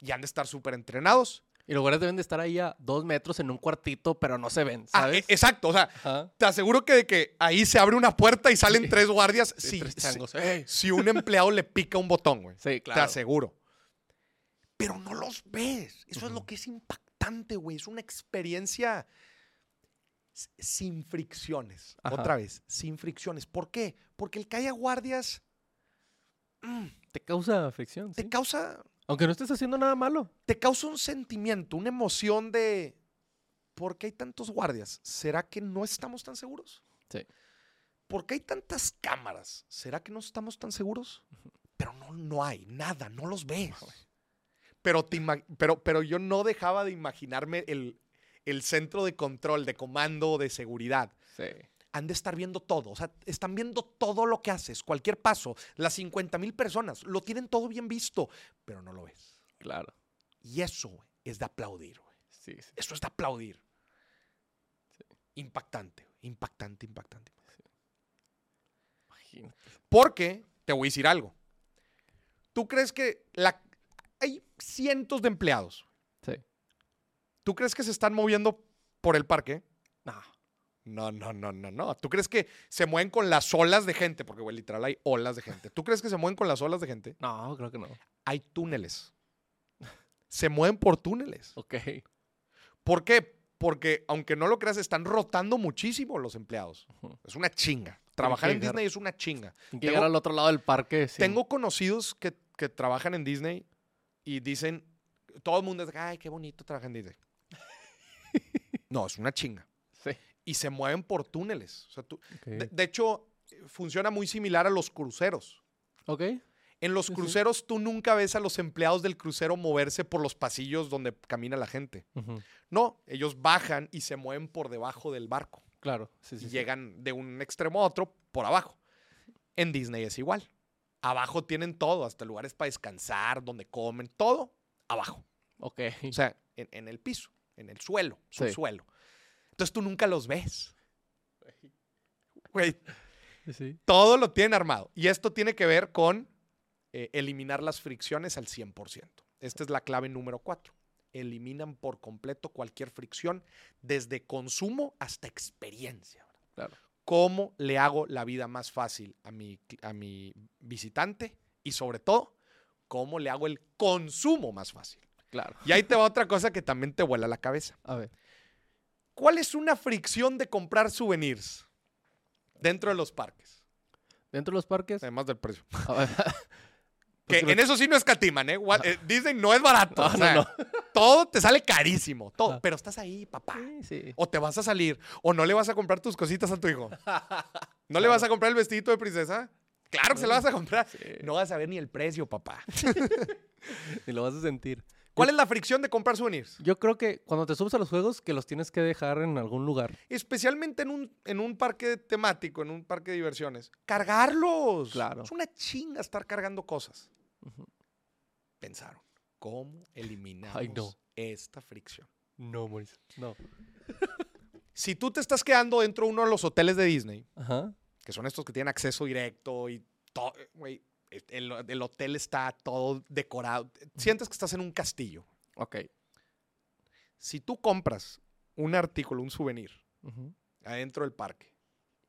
Y han de estar súper entrenados. Y los guardias deben de estar ahí a dos metros en un cuartito, pero no se ven, Ah, ¿sabes? e- exacto, o sea, Ajá. te aseguro que de que ahí se abre una puerta y salen Sí. tres guardias. Sí, tres. ¡Ey! si un empleado le pica un botón, güey. Sí, Te claro. aseguro. Pero no los ves. Eso es lo que es impactante, güey. Es una experiencia sin fricciones. Ajá. Otra vez, sin fricciones. ¿Por qué? Porque el que haya guardias mm, Te causa fricción, te causa Aunque no estés haciendo nada malo. te causa un sentimiento, una emoción de ¿por qué hay tantos guardias? ¿Será que no estamos tan seguros? Sí. ¿Por qué hay tantas cámaras? ¿Será que no estamos tan seguros? Pero no, no hay nada, no los ves. Pero, te pero, pero yo no dejaba de imaginarme el, el centro de control, de comando, de seguridad. Sí. Han de estar viendo todo, o sea, están viendo todo lo que haces, cualquier paso. Las 50 mil personas lo tienen todo bien visto, pero no lo ves. Claro. Y eso es de aplaudir, güey. Sí, sí. Eso es de aplaudir. Impactante, impactante, impactante. Imagínate. Porque, te voy a decir algo. ¿Tú crees que la... hay cientos de empleados? Sí. ¿Tú crees que se están moviendo por el parque? No. No, no, no, no, no. ¿Tú crees que se mueven con las olas de gente? Porque, güey, literal hay olas de gente. ¿Tú crees que se mueven con las olas de gente? No, creo que no. Hay túneles. Se mueven por túneles. Ok. ¿Por qué? Porque, aunque no lo creas, están rotando muchísimo los empleados. Es una chinga. Trabajar en llegar- Disney es una chinga. Tengo- llegar al otro lado del parque. sin- Tengo conocidos que, que trabajan en Disney y dicen, todo el mundo es, ay, qué bonito trabajar en Disney. no, es una chinga. Y se mueven por túneles. O sea, tú- de, de hecho, funciona muy similar a los cruceros. Ok. En los cruceros tú nunca ves a los empleados del crucero moverse por los pasillos donde camina la gente. No, ellos bajan y se mueven por debajo del barco. Claro. Sí, sí, y sí. llegan de un extremo a otro por abajo. En Disney es igual. Abajo tienen todo, hasta lugares para descansar, donde comen, todo abajo. Ok. O sea, en, en el piso, en el suelo, subsuelo. Entonces tú nunca los ves. Güey, Sí, todo lo tienen armado. Y esto tiene que ver con eh, eliminar las fricciones al 100%. Esta es la clave número 4. Eliminan por completo cualquier fricción, desde consumo hasta experiencia. Claro. cómo le hago la vida más fácil a mi, a mi visitante y sobre todo, cómo le hago el consumo más fácil. Claro. Y ahí te va otra cosa que también te vuela la cabeza. A ver. ¿Cuál es una fricción de comprar souvenirs dentro de los parques? Dentro de los parques. Además del precio. a ver, Que pues, en eso sí no escatiman, ¿eh? Eh, Disney no es barato. No, o no, sea, no. Todo te sale carísimo. Todo. Ah. Pero estás ahí, papá. Sí, sí. O te vas a salir. O no le vas a comprar tus cositas a tu hijo. ¿No le vas a comprar el vestidito de princesa? Claro que se lo vas a comprar. Sí. No vas a ver ni el precio, papá. Ni lo vas a sentir. ¿Cuál es la fricción de comprar souvenirs? Yo creo que cuando te subes a los juegos, que los tienes que dejar en algún lugar. Especialmente en un, en un parque temático, en un parque de diversiones. ¡Cargarlos! Claro. Es una chinga estar cargando cosas. Pensaron, ¿cómo eliminamos Ay, no. esta fricción? No, Mauricio. No. Si tú te estás quedando dentro de uno de los hoteles de Disney, Ajá. que son estos que tienen acceso directo y todo, güey, el, el hotel está todo decorado. Sientes que estás en un castillo. Ok. Si tú compras un artículo, un souvenir, adentro del parque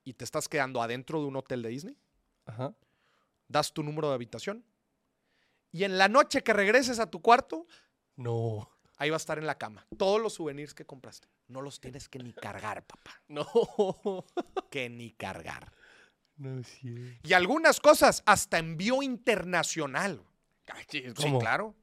y te estás quedando adentro de un hotel de Disney, Ajá. das tu número de habitación y en la noche que regreses a tu cuarto, No. ahí va a estar en la cama. Todos los souvenirs que compraste. No los tienes que ni cargar, papá. No. Que ni cargar. No es cierto. Y algunas cosas hasta envío internacional. Sí, ¿Cómo? claro.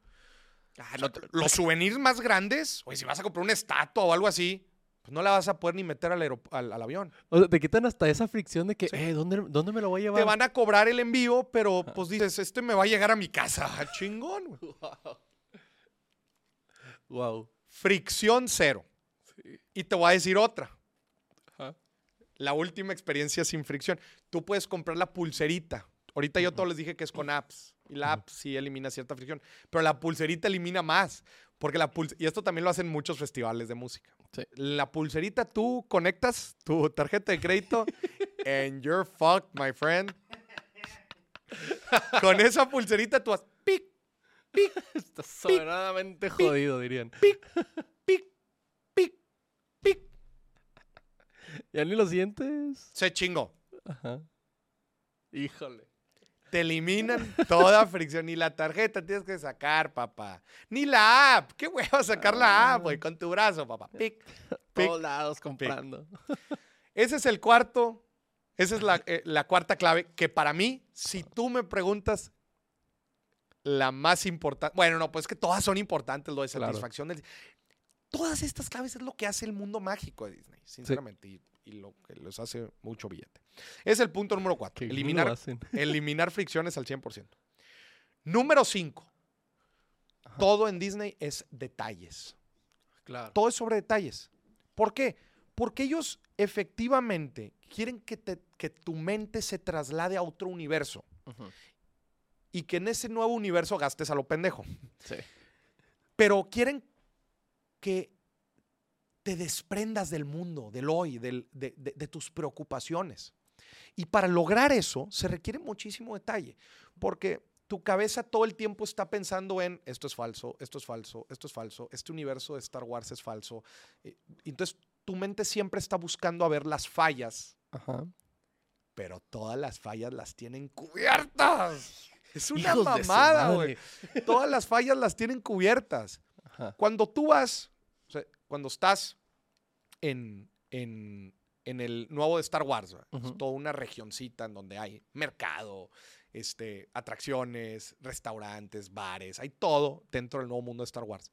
Ah, no los souvenirs más grandes, oye, si vas a comprar una estatua o algo así, pues no la vas a poder ni meter al, aerop- al, al avión. O sea, te quitan hasta esa fricción de que, eh, ¿dónde, ¿dónde me lo voy a llevar? Te van a cobrar el envío, pero pues dices, este me va a llegar a mi casa. Ah, Chingón. Wow. Fricción cero. Sí. Y te voy a decir otra. La última experiencia sin fricción. Tú puedes comprar la pulserita. Ahorita yo todos les dije que es con apps. Y la app sí elimina cierta fricción. Pero la pulserita elimina más. Porque la pulserita, y esto también lo hacen muchos festivales de música. Sí. La pulserita tú conectas tu tarjeta de crédito and you're fucked, my friend. Con esa pulserita tú vas pic, Estás sobradamente jodido, dirían. pic, pic, pic. ¿Ya ni lo sientes? Se chingó. Ajá. Híjole. Te eliminan toda fricción. Ni la tarjeta tienes que sacar, papá. Ni la app. ¿Qué hueva sacar la app, güey? Con tu brazo, papá. Pic, pic. Todos lados comprando. Ese es el cuarto. Esa es la, eh, la cuarta clave que para mí, si tú me preguntas la más importante, bueno, no, pues que todas son importantes, lo de Claro. satisfacción. del- todas estas claves es lo que hace el mundo mágico de Disney, sinceramente, y, y lo que les hace mucho billete. Es el punto número cuatro, eliminar, eliminar fricciones al 100%. Número 5. Ajá. Todo en Disney es detalles. Claro. Todo es sobre detalles. ¿Por qué? Porque ellos efectivamente quieren que, te- que tu mente se traslade a otro universo y que en ese nuevo universo gastes a lo pendejo. Sí. Pero quieren que te desprendas del mundo, del hoy, del- de, de- de tus preocupaciones. Y para lograr eso se requiere muchísimo detalle, porque tu cabeza todo el tiempo está pensando en esto es falso, esto es falso, esto es falso, este universo de Star Wars es falso. Eh, Entonces tu mente siempre está buscando a ver las fallas, Ajá. pero todas las fallas las tienen cubiertas. Es una Hijos mamada, güey. Todas las fallas las tienen cubiertas. Ajá. Cuando tú vas, o sea, cuando estás en, en- en el nuevo de Star Wars, es toda una regioncita en donde hay mercado, este, atracciones, restaurantes, bares, hay todo dentro del nuevo mundo de Star Wars.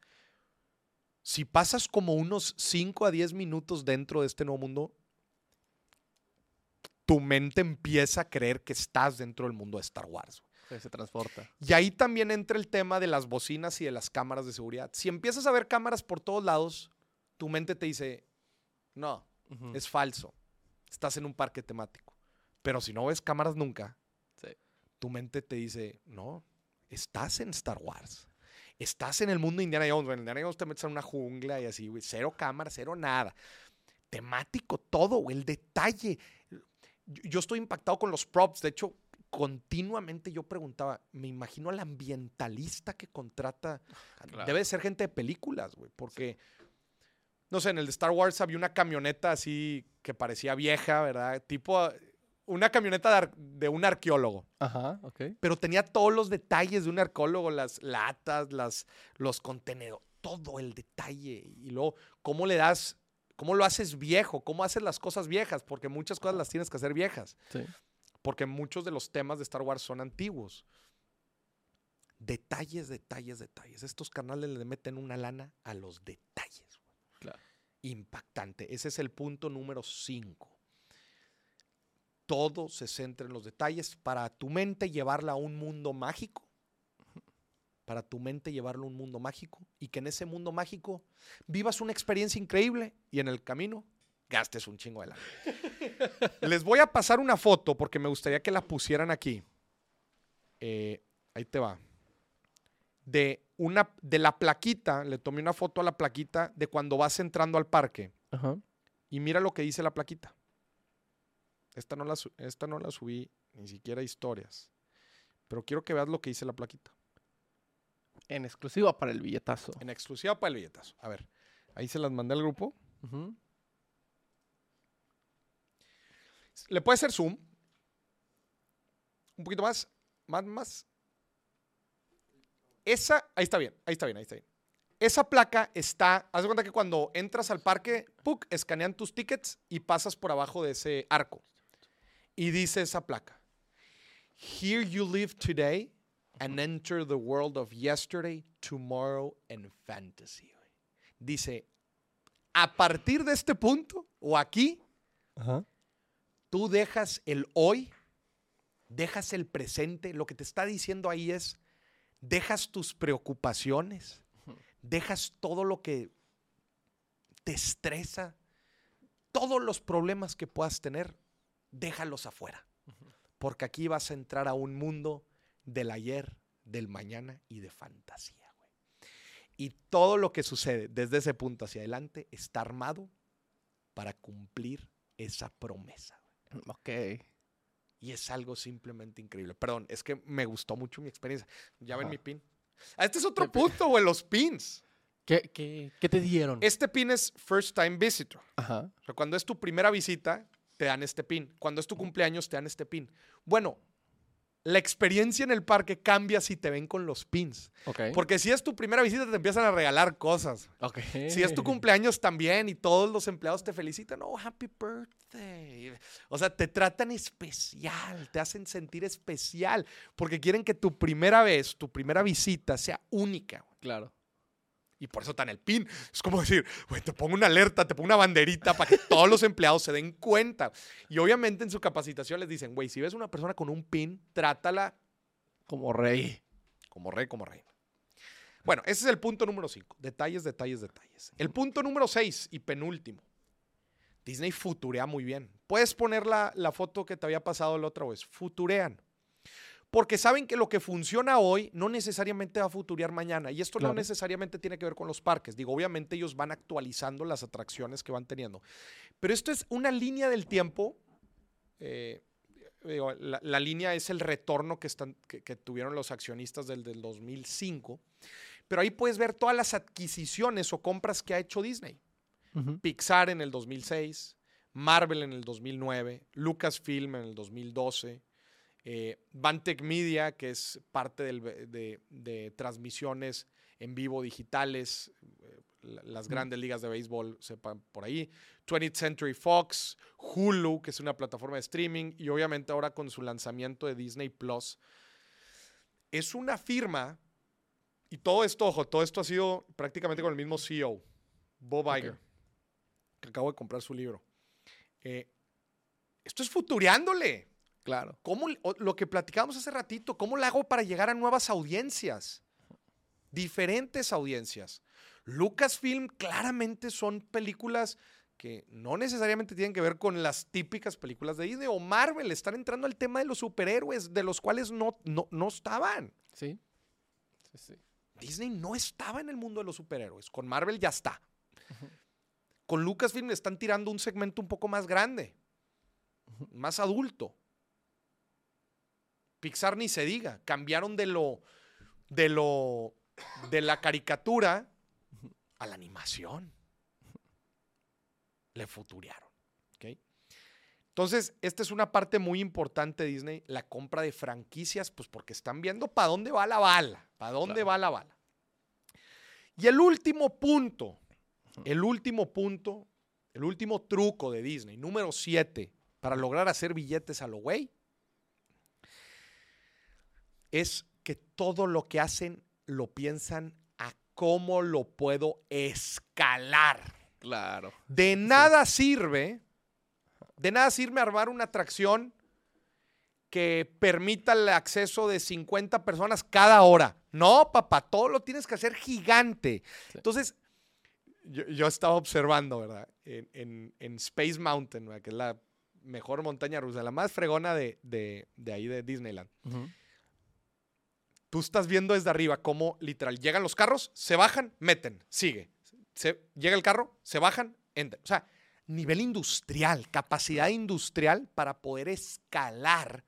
Si pasas como unos 5 a 10 minutos dentro de este nuevo mundo, tu mente empieza a creer que estás dentro del mundo de Star Wars. Sí, Se transporta. Y ahí también entra el tema de las bocinas y de las cámaras de seguridad. Si empiezas a ver cámaras por todos lados, tu mente te dice, no, es falso. Estás en un parque temático. Pero si no ves cámaras nunca, Sí. tu mente te dice, no, estás en Star Wars. Estás en el mundo de Indiana Jones. En Indiana Jones te metes en una jungla y así, güey. Cero cámaras, cero nada. Temático, todo, güey. El detalle. Yo, yo estoy impactado con los props. De hecho, continuamente yo preguntaba, me imagino al ambientalista que contrata. Claro. Debe de ser gente de películas, güey. Porque no sé, en el de Star Wars había una camioneta así que parecía vieja, ¿verdad? Tipo ah, una camioneta de un arqueólogo. Ajá, ok. Pero tenía todos los detalles de un arqueólogo, las latas, las, los contenedores, todo el detalle. Y luego, ¿cómo le das, cómo lo haces viejo? ¿Cómo haces las cosas viejas? Porque muchas cosas las tienes que hacer viejas. Sí. Porque muchos de los temas de Star Wars son antiguos. Detalles, detalles, detalles. Estos canales le meten una lana a los detalles. Claro. Impactante. Ese es el punto número 5. Todo se centra en los detalles para tu mente llevarla a un mundo mágico. Para tu mente llevarla a un mundo mágico y que en ese mundo mágico vivas una experiencia increíble y en el camino gastes un chingo de lana. Les voy a pasar una foto porque me gustaría que la pusieran aquí. Eh, ahí te va. De, una, de la plaquita, le tomé una foto a la plaquita de cuando vas entrando al parque. Ajá. Y mira lo que dice la plaquita. Esta no la, esta no la subí ni siquiera a historias. Pero quiero que veas lo que dice la plaquita. En exclusiva para el billetazo. En exclusiva para el billetazo. A ver, ahí se las mandé al grupo. Ujú. Le puede hacer zoom. Un poquito más. Más, más. Esa, ahí está bien, ahí está bien, ahí está bien. Esa placa está, haz de cuenta que cuando entras al parque, ¡puc! escanean tus tickets y pasas por abajo de ese arco. Y dice esa placa, Here you live today and enter the world of yesterday, tomorrow and fantasy. Dice, a partir de este punto o aquí. Tú dejas el hoy, dejas el presente, lo que te está diciendo ahí es, dejas tus preocupaciones, dejas todo lo que te estresa, todos los problemas que puedas tener, déjalos afuera. Porque aquí vas a entrar a un mundo del ayer, del mañana y de fantasía. güey. Y todo lo que sucede desde ese punto hacia adelante está armado para cumplir esa promesa. Ok. Y es algo simplemente increíble. Perdón, es que me gustó mucho mi experiencia. Ya ven mi pin. Ah, Este es otro punto, güey, los pins. ¿Qué, qué, qué te dieron? Este pin es first time visitor. Ajá. O sea, cuando es tu primera visita, te dan este pin. Cuando es tu cumpleaños, te dan este pin. Bueno, la experiencia en el parque cambia si te ven con los pins. Ok. Porque si es tu primera visita, te empiezan a regalar cosas. Ok. Si es tu cumpleaños también y todos los empleados te felicitan, oh, happy birthday. O sea, te tratan especial, te hacen sentir especial, porque quieren que tu primera vez, tu primera visita sea única. Claro. Y por eso tan el pin. Es como decir, güey, te pongo una alerta, te pongo una banderita para que todos los empleados se den cuenta. Y obviamente en su capacitación les dicen, güey, si ves una persona con un pin, trátala Como rey. como rey, como reina. Bueno, ese es el punto número 5. Detalles, detalles, detalles. El punto número 6 y penúltimo. Disney futurea muy bien. Puedes poner la, la foto que te había pasado la otra vez. Futurean. Porque saben que lo que funciona hoy no necesariamente va a futurear mañana. Y esto Claro. no necesariamente tiene que ver con los parques. Digo, obviamente ellos van actualizando las atracciones que van teniendo. Pero esto es una línea del tiempo. eh, digo, la, la línea es el retorno que, están, que, que tuvieron los accionistas del, del 2005. Pero ahí puedes ver todas las adquisiciones o compras que ha hecho Disney. Pixar en el 2006, Marvel en el 2009, Lucasfilm en el 2012, eh, Bantech Media, que es parte del- de, de transmisiones en vivo digitales, eh, la- las grandes ligas de béisbol sepan por ahí, 20th Century Fox, Hulu, que es una plataforma de streaming, y obviamente ahora con su lanzamiento de Disney Plus. Es una firma, y todo esto, ojo, todo esto ha sido prácticamente con el mismo CEO, Bob. Iger, que acabo de comprar su libro. Eh, esto es futureándole. Claro. ¿Cómo, lo que platicábamos hace ratito, ¿cómo lo hago para llegar a nuevas audiencias? Diferentes audiencias. Lucasfilm claramente son películas que no necesariamente tienen que ver con las típicas películas de Disney o Marvel. Están entrando al tema de los superhéroes, de los cuales no, no, no estaban. Sí. Sí, sí. Disney no estaba en el mundo de los superhéroes. Con Marvel ya está. Con Lucasfilm están tirando un segmento un poco más grande, más adulto. Pixar ni se diga. Cambiaron de lo, de lo, de la caricatura a la animación. le futurearon. ¿ok? Entonces, esta es una parte muy importante de Disney, la compra de franquicias, pues porque están viendo para dónde va la bala, para dónde Claro. va la bala. Y el último punto, el último punto, el último truco de Disney, número 7, para lograr hacer billetes a lo güey, es que todo lo que hacen lo piensan a cómo lo puedo escalar. Claro. De nada sirve, de nada sirve armar una atracción que permita el acceso de 50 personas cada hora. No, papá, todo lo tienes que hacer gigante. Sí. Entonces, yo, yo estaba observando, ¿verdad? En, en- en Space Mountain, ¿verdad? que es la mejor montaña rusa, la más fregona de, de- de ahí de Disneyland. Tú estás viendo desde arriba cómo literal llegan los carros, se bajan, meten, sigue. Se, llega el carro, se bajan, entran. O sea, nivel industrial, capacidad industrial para poder escalar.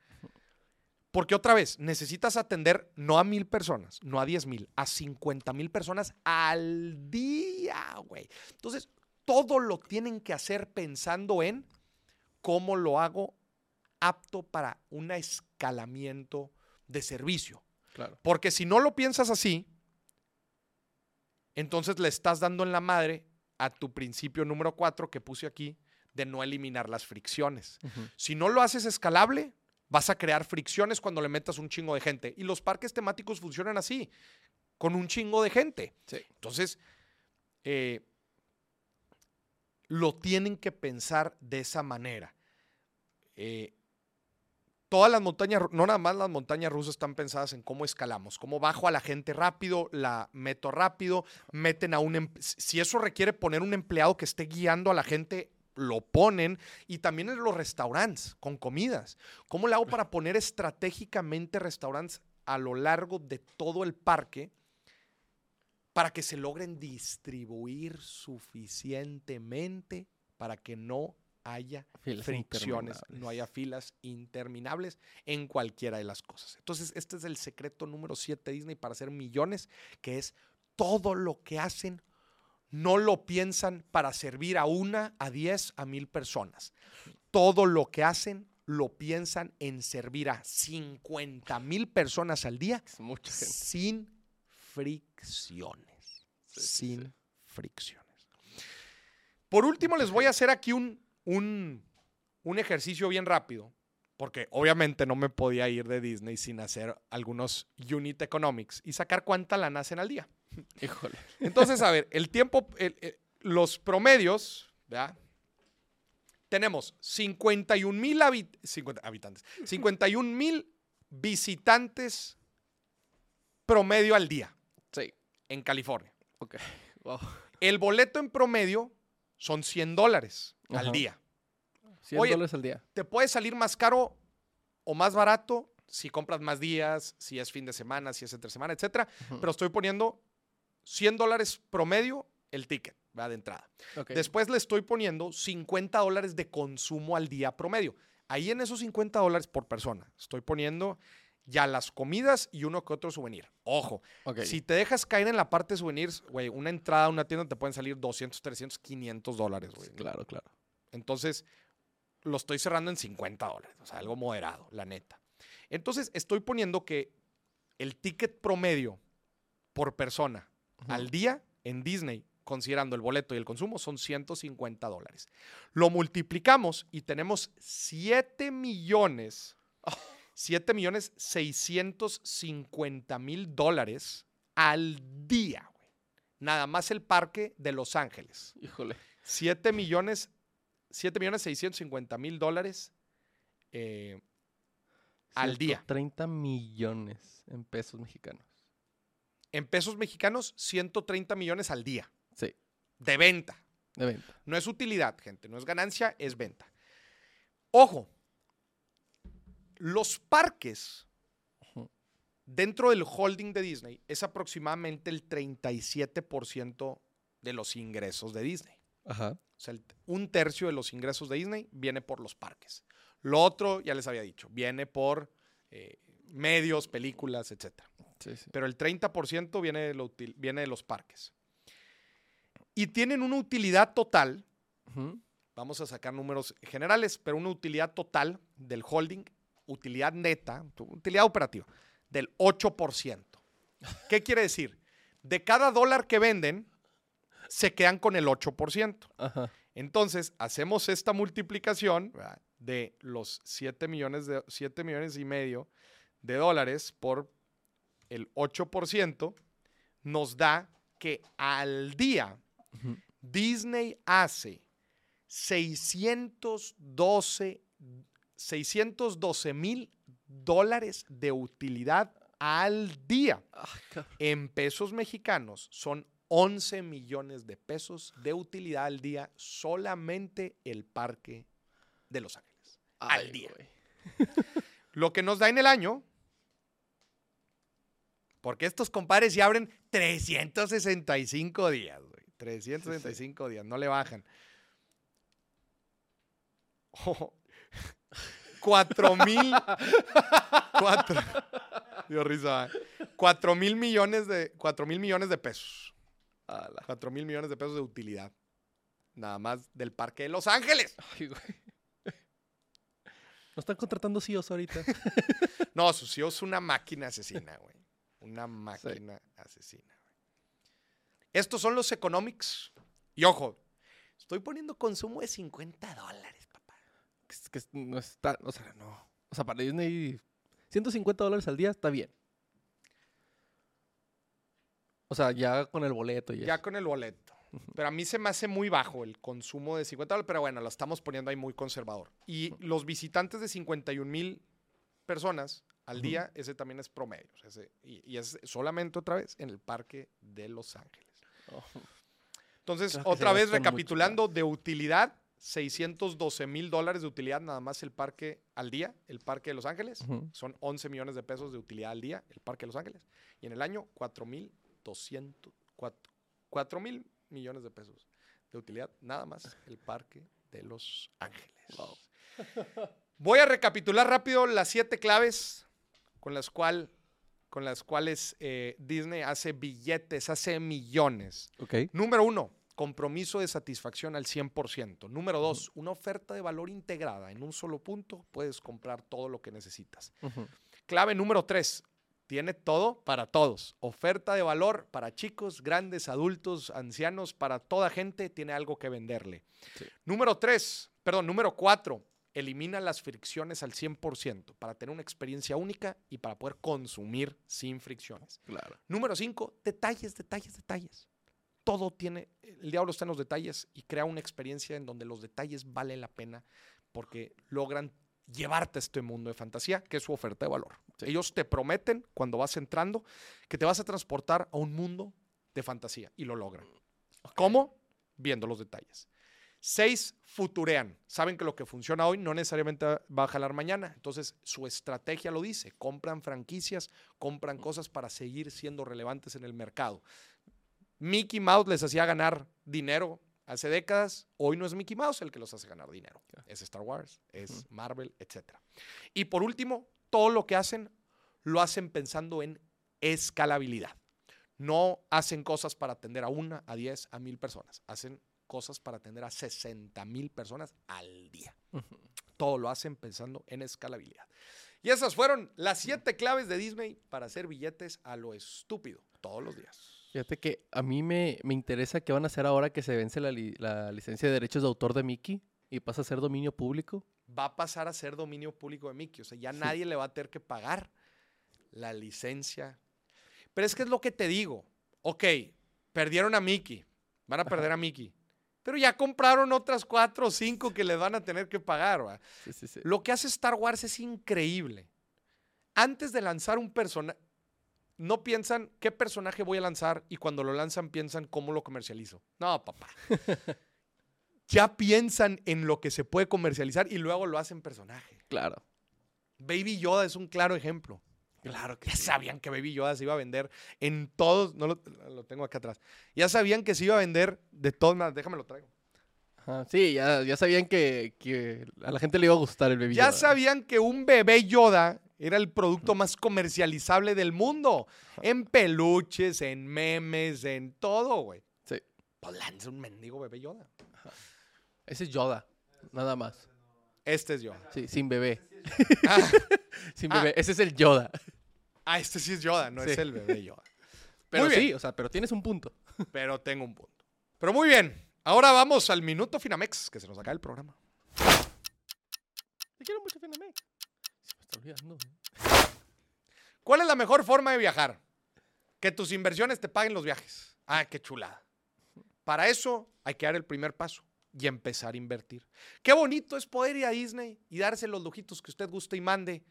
Porque otra vez, necesitas atender no a mil personas, no a diez mil, a 50 mil personas al día, güey. Entonces, todo lo tienen que hacer pensando en cómo lo hago apto para un escalamiento de servicio. Claro. Porque si no lo piensas así, entonces le estás dando en la madre a tu principio número 4 que puse aquí de no eliminar las fricciones. Si no lo haces escalable, vas a crear fricciones cuando le metas un chingo de gente. Y los parques temáticos funcionan así, con un chingo de gente. Sí. Entonces, eh, lo tienen que pensar de esa manera. Eh, todas las montañas, no nada más las montañas rusas están pensadas en cómo escalamos, cómo bajo a la gente rápido, la meto rápido, meten a un... em- Si eso requiere poner un empleado que esté guiando a la gente, lo ponen. Y también en los restaurantes, con comidas. ¿Cómo le hago para poner estratégicamente restaurantes a lo largo de todo el parque? para que se logren distribuir suficientemente para que no haya Filas fricciones, no haya filas interminables en cualquiera de las cosas. Entonces, este es el secreto número 7 de Disney para hacer millones, que es todo lo que hacen, no lo piensan para servir a una, a 10, a mil personas. Todo lo que hacen lo piensan en servir a 50 mil personas al día Es mucha gente. sin fricciones. Sí, sin sí. fricciones. Por último, les voy a hacer aquí un, un, un ejercicio bien rápido, porque obviamente no me podía ir de Disney sin hacer algunos unit economics y sacar cuánta lana hacen al día. Híjole. Entonces, a ver, el tiempo, el- el- los promedios, ¿verdad? Tenemos 51 mil habitantes, 51 mil visitantes promedio al día Sí. en California. Ok. Wow. El boleto en promedio son 100 dólares al día. 100 Oye, dólares al día. Te puede salir más caro o más barato si compras más días, si es fin de semana, si es entre semana, etcétera. Pero estoy poniendo 100 dólares promedio el ticket, ¿verdad? De entrada. Después le estoy poniendo 50 dólares de consumo al día promedio. Ahí en esos 50 dólares por persona, estoy poniendo ya las comidas y uno que otro souvenir. Ojo, Ok. si te dejas caer en la parte de souvenirs, güey, una entrada a una tienda te pueden salir 200, 300, 500 dólares, güey. Claro, claro. Entonces, lo estoy cerrando en 50 dólares, o sea, algo moderado, la neta. Entonces, estoy poniendo que el ticket promedio por persona al día en Disney, considerando el boleto y el consumo, son 150 dólares. Lo multiplicamos y tenemos 7 millones, 7 millones 650 mil dólares al día, güey. Nada más el parque de Los Ángeles. Híjole. 7 millones, 7 millones 650 mil dólares eh, al día. 30 millones en pesos mexicanos. En pesos mexicanos, 130 millones al día Sí. de venta. De venta. No es utilidad, gente. No es ganancia, es venta. Ojo, los parques dentro del holding de Disney es aproximadamente el 37% de los ingresos de Disney. Ajá. O sea, un tercio de los ingresos de Disney viene por los parques. Lo otro, ya les había dicho, viene por eh, medios, películas, etc. Sí, sí. Pero el 30% viene de, lo util- viene de los parques. Y tienen una utilidad total vamos a sacar números generales, pero una utilidad total del holding, utilidad neta, utilidad operativa, del 8%. ¿Qué quiere decir? De cada dólar que venden, se quedan con el 8%. Ajá. Entonces, hacemos esta multiplicación ¿verdad? de los 7 millones, de, 7 millones y medio de dólares por el 8%, nos da que al día. Disney hace 612 612 mil dólares de utilidad al día. En pesos mexicanos son 11 millones de pesos de utilidad al día solamente el parque de Los Ángeles. al día. Lo que nos da en el año, porque estos compadres ya abren 365 días, güey. 365 días, no le bajan. Oh, cuatro mil. cuatro. Dio risa. ¿eh? Cuatro mil millones de. Cuatro mil millones de pesos. Ala. 4 mil millones de pesos de utilidad. Nada más del Parque de Los Ángeles. Ay, güey. ¿No están contratando CEOs ahorita? No, su CEO es una máquina asesina, güey. Una máquina asesina. güey. Estos son los economics. Y ojo, estoy poniendo consumo de 50 dólares, es- que no está, o sea, no. O sea, para Disney, 150 dólares al día está bien. O sea, ya con el boleto y Ya eso. con el boleto. Pero a mí se me hace muy bajo el consumo de 50 dólares, pero bueno, lo estamos poniendo ahí muy conservador. Y los visitantes de 51 mil personas al día, ese también es promedio. o sea, ese- y, y es solamente otra vez en el Parque de Los Ángeles. Oh, Entonces, otra vez mucho recapitulando, de utilidad, 612 mil dólares de utilidad nada más el parque al día, el Parque de Los Ángeles. Son 11 millones de pesos de utilidad al día, el Parque de Los Ángeles. Y en el año, 4 mil 200, 4 mil millones de pesos de utilidad, nada más el Parque de Los Ángeles. Wow. Voy a recapitular rápido las siete claves con las, cual, con las cuales eh, Disney hace billetes, hace millones. Número uno, compromiso de satisfacción al 100%. Número dos, una oferta de valor integrada. En un solo punto puedes comprar todo lo que necesitas. Clave número tres, tiene todo para todos. Oferta de valor para chicos, grandes, adultos, ancianos, para toda gente tiene algo que venderle. Sí. Número tres, perdón, número cuatro, elimina las fricciones al 100% para tener una experiencia única y para poder consumir sin fricciones. Claro. Número cinco, detalles, detalles, detalles. Todo tiene, el diablo está en los detalles y crea una experiencia en donde los detalles valen la pena porque logran llevarte a este mundo de fantasía, que es su oferta de valor. Sí. Ellos te prometen cuando vas entrando que te vas a transportar a un mundo de fantasía y lo logran. ¿Cómo? Viendo los detalles. Seis, futurean. Saben que lo que funciona hoy no necesariamente va a jalar mañana. Entonces, su estrategia lo dice. Compran franquicias, compran cosas para seguir siendo relevantes en el mercado. Mickey Mouse les hacía ganar dinero hace décadas. Hoy no es Mickey Mouse el que los hace ganar dinero. Claro. Es Star Wars, es Marvel, etc. Y por último, todo lo que hacen, lo hacen pensando en escalabilidad. No hacen cosas para atender a una, a diez, a mil personas. Hacen cosas para atender a 60 mil personas al día. Todo lo hacen pensando en escalabilidad. Y esas fueron las siete claves de Disney para hacer billetes a lo estúpido todos los días. Fíjate que a mí me, me interesa qué van a hacer ahora que se vence la, li- la licencia de derechos de autor de Mickey y pasa a ser dominio público. Va a pasar a ser dominio público de Mickey. O sea, ya Sí. nadie le va a tener que pagar la licencia. Pero es que es lo que te digo. Ok, perdieron a Mickey. Van a perder a Mickey. Pero ya compraron otras cuatro o cinco que les van a tener que pagar. Lo que hace Star Wars es increíble. Antes de lanzar un personaje, no piensan qué personaje voy a lanzar y cuando lo lanzan piensan cómo lo comercializo. No, papá. ya piensan en lo que se puede comercializar y luego lo hacen personaje. Claro. Baby Yoda es un claro ejemplo. Claro que Ya sí. sabían que Baby Yoda se iba a vender en todos, no lo, lo tengo acá atrás. Ya sabían que se iba a vender de todas maneras. Déjame lo traigo. Ajá, Sí, ya, ya sabían que, que a la gente le iba a gustar el Baby Ya Yoda. sabían que un bebé Yoda era el producto más comercializable del mundo. En peluches, en memes, en todo, güey. Sí. Pues lanza un mendigo bebé Yoda. Ese es Yoda, nada más. Este es Yoda. Sí, sin bebé. Ah, Sin Ah. bebé. Ese es el Yoda. ah, este sí es Yoda, no es el bebé Yoda. Pero sí, o sea, pero tienes un punto. Pero tengo un punto. Pero muy bien. Ahora vamos al minuto Finamex, que se nos acaba el programa. Te quiero mucho, Finamex. Se me está ¿Cuál es la mejor forma de viajar? Que tus inversiones te paguen los viajes. Ah, qué chulada. Para eso hay que dar el primer paso y empezar a invertir. Qué bonito es poder ir a Disney y darse los lujitos que usted guste y mande,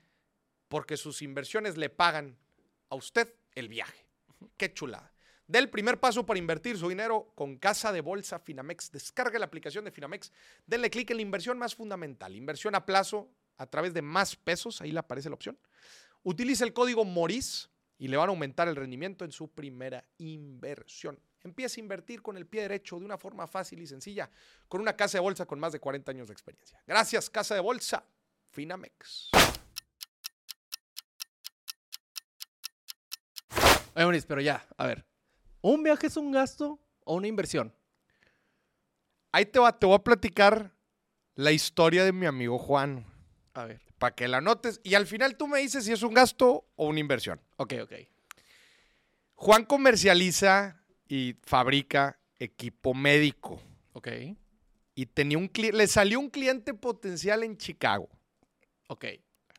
porque sus inversiones le pagan a usted el viaje. Qué chulada. El primer paso para invertir su dinero con Casa de Bolsa Finamex. Descargue la aplicación de Finamex. Denle clic en la inversión más fundamental. Inversión a plazo a través de más pesos. Ahí le aparece la opción. Utilice el código MORIS y le van a aumentar el rendimiento en su primera inversión. Empiece a invertir con el pie derecho de una forma fácil y sencilla con una casa de bolsa con más de 40 años de experiencia. Gracias, Casa de Bolsa Finamex. Oye, Maurice, pero ya, a ver. ¿Un viaje es un gasto o una inversión? Ahí te, va, te voy a platicar la historia de mi amigo Juan A ver. para que la notes y al final tú me dices si es un gasto o una inversión. Ok, ok. Juan comercializa y fabrica equipo médico Ok. y tenía un le salió un cliente potencial en Chicago. Ok.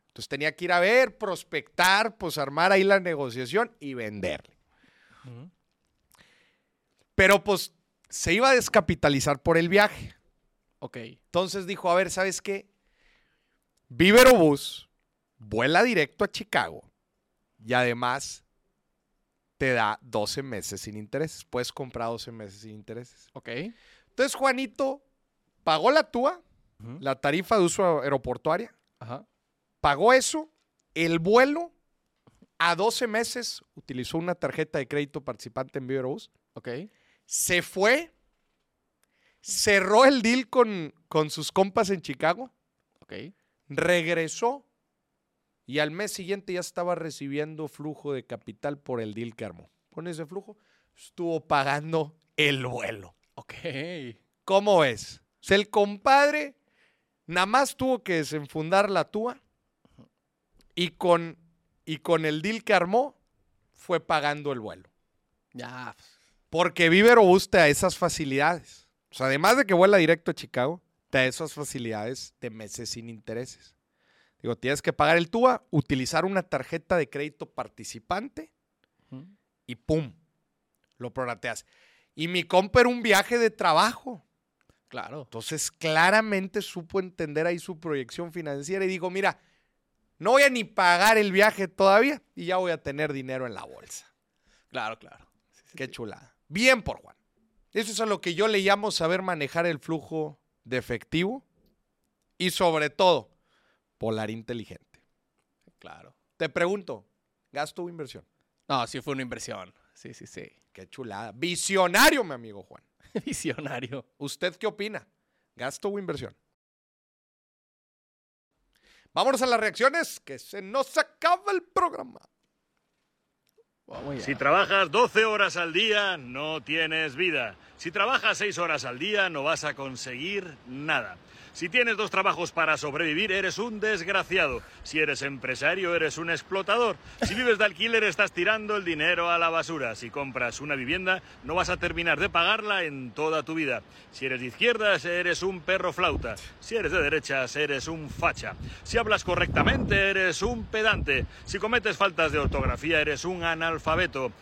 Entonces tenía que ir a ver, prospectar, pues armar ahí la negociación y venderle. Pero pues se iba a descapitalizar por el viaje. Ok. Entonces dijo, a ver, ¿sabes qué? Vivero Bus vuela directo a Chicago y además te da 12 meses sin intereses. Puedes comprar 12 meses sin intereses. Ok. Entonces Juanito pagó la TUA, la tarifa de uso aeroportuaria, Ajá. pagó eso, el vuelo, a 12 meses utilizó una tarjeta de crédito participante en Vivero Bus, Ok. se fue, cerró el deal con, con sus compas en Chicago, Ok. Regresó y al mes siguiente ya estaba recibiendo flujo de capital por el deal que armó. Con ese flujo estuvo pagando el vuelo. Ok. ¿Cómo es? O sea, el compadre nada más tuvo que desenfundar la túa y con, y con el deal que armó fue pagando el vuelo. Ya. pues, Porque Vivero Bus te da esas facilidades. O sea, además de que vuela directo a Chicago, te da esas facilidades de meses sin intereses. Digo, tienes que pagar el TUA, utilizar una tarjeta de crédito participante y ¡pum! Lo prorrateas. Y mi compa era un viaje de trabajo. Claro. Entonces, claramente supo entender ahí su proyección financiera y digo, mira, no voy a ni pagar el viaje todavía y ya voy a tener dinero en la bolsa. Claro, claro. Sí, Qué sí. chulada. Bien por Juan. Eso es a lo que yo le llamo saber manejar el flujo de efectivo y sobre todo, polar inteligente. Claro. Te pregunto, ¿gasto o inversión? No, sí fue una inversión. Sí, sí, sí. Qué chulada. Visionario, mi amigo Juan. Visionario. ¿Usted qué opina? ¿Gasto o inversión? Vámonos a las reacciones, que se nos acaba el programa. Si trabajas 12 horas al día, no tienes vida. Si trabajas 6 horas al día, no vas a conseguir nada. Si tienes dos trabajos para sobrevivir, eres un desgraciado. Si eres empresario, eres un explotador. Si vives de alquiler, estás tirando el dinero a la basura. Si compras una vivienda, no vas a terminar de pagarla en toda tu vida. Si eres de izquierdas, eres un perro flauta. Si eres de derechas, eres un facha. Si hablas correctamente, eres un pedante. Si cometes faltas de ortografía, eres un analfabeto.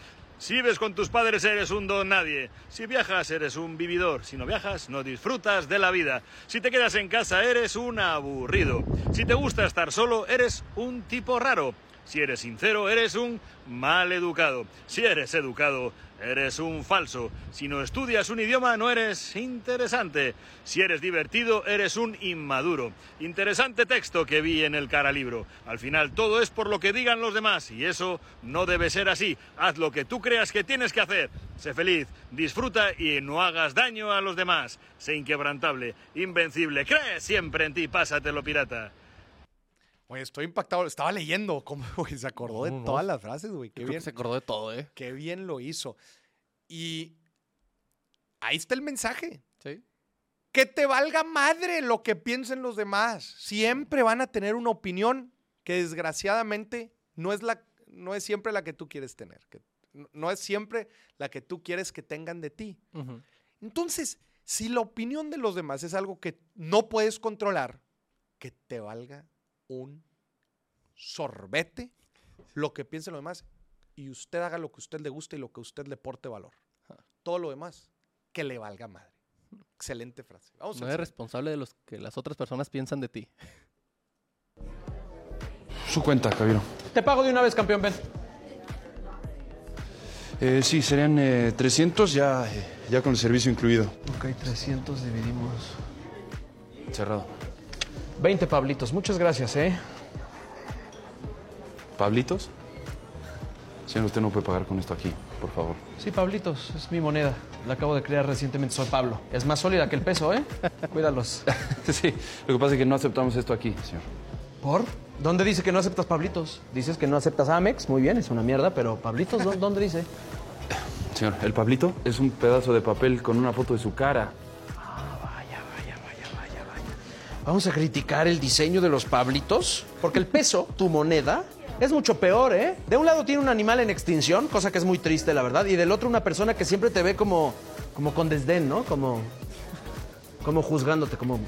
Si vives con tus padres eres un don nadie. Si viajas eres un vividor. Si no viajas no disfrutas de la vida. Si te quedas en casa eres un aburrido. Si te gusta estar solo eres un tipo raro. Si eres sincero eres un mal educado. Si eres educado eres un falso. Si no estudias un idioma no eres interesante. Si eres divertido eres un inmaduro. Interesante texto que vi en el cara libro. Al final todo es por lo que digan los demás y eso no debe ser así. Haz lo que tú creas que tienes que hacer. Sé feliz, disfruta y no hagas daño a los demás. Sé inquebrantable, invencible. Cree siempre en ti, pásatelo pirata. Oye, estoy impactado. Estaba leyendo cómo güey, se acordó de No, todas las frases, güey. Yo Qué creo bien, que se acordó de todo, ¿eh? qué bien lo hizo. Y ahí está el mensaje. Sí. Que te valga madre lo que piensen los demás. Siempre van a tener una opinión que desgraciadamente no es, la, no es siempre la que tú quieres tener. Que no- es siempre la que tú quieres que tengan de ti. Entonces, si la opinión de los demás es algo que no puedes controlar, que te valga un sorbete lo que piensen los demás y usted haga lo que a usted le guste y lo que a usted le porte valor. Todo lo demás, que le valga madre. Excelente frase. Vamos No eres responsable de los que las otras personas piensan de ti. Su cuenta, Cabiro. Te pago de una vez, campeón, ven. Eh, sí, serían eh, 300 ya, eh, ya con el servicio incluido. Ok, 300 dividimos. Cerrado. 20 Pablitos, muchas gracias, ¿eh? ¿Pablitos? Señor, usted no puede pagar con esto aquí, por favor. Sí, Pablitos, es mi moneda. La acabo de crear recientemente, soy Pablo. Es más sólida que el peso, ¿eh? Cuídalos. sí, lo que pasa es que no aceptamos esto aquí, señor. ¿Por? ¿Dónde dice que no aceptas Pablitos? Dices que no aceptas Amex, muy bien, es una mierda, pero Pablitos, ¿dó- ¿dónde dice? Señor, el Pablito es un pedazo de papel con una foto de su cara. Vamos a criticar el diseño de los Pablitos, porque el peso, tu moneda, es mucho peor, ¿eh? De un lado tiene un animal en extinción, cosa que es muy triste, la verdad, y del otro una persona que siempre te ve como, como con desdén, ¿no? Como, como juzgándote, como,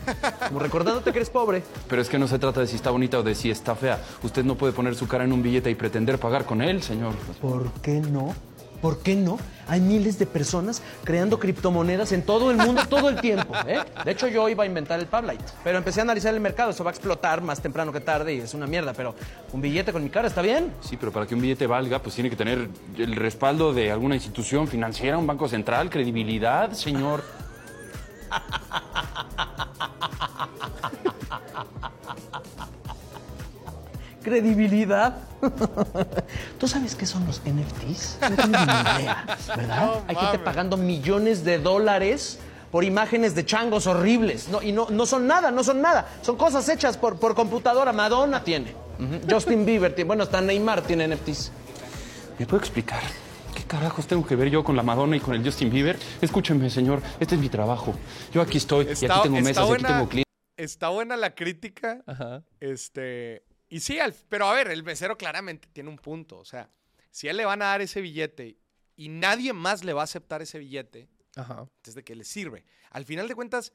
como recordándote que eres pobre. Pero es que no se trata de si está bonita o de si está fea. Usted no puede poner su cara en un billete y pretender pagar con él, señor. ¿Por qué no? ¿Por qué no? Hay miles de personas creando criptomonedas en todo el mundo todo el tiempo. ¿eh? De hecho, yo iba a inventar el Pablite, pero empecé a analizar el mercado. Eso va a explotar más temprano que tarde y es una mierda. Pero un billete con mi cara está bien. Sí, pero para que un billete valga, pues tiene que tener el respaldo de alguna institución financiera, un banco central, credibilidad, señor. Credibilidad. ¿Tú sabes qué son los NFTs? No tienes ni idea, ¿verdad? No Hay gente pagando millones de dólares por imágenes de changos horribles. No, y no, no son nada, no son nada. Son cosas hechas por, por computadora. Madonna tiene. Justin Bieber tiene. Bueno, hasta Neymar tiene NFTs. ¿Me puede explicar? ¿Qué carajos tengo que ver yo con la Madonna y con el Justin Bieber? Escúcheme, señor, este es mi trabajo. Yo aquí estoy, y Está- aquí tengo mesas, y aquí tengo clientes. Está buena la crítica. Ajá. Este. Y sí, al- pero a ver, el mesero claramente tiene un punto. O sea, si a él le van a dar ese billete y nadie más le va a aceptar ese billete, Ajá. entonces de qué le sirve. Al final de cuentas,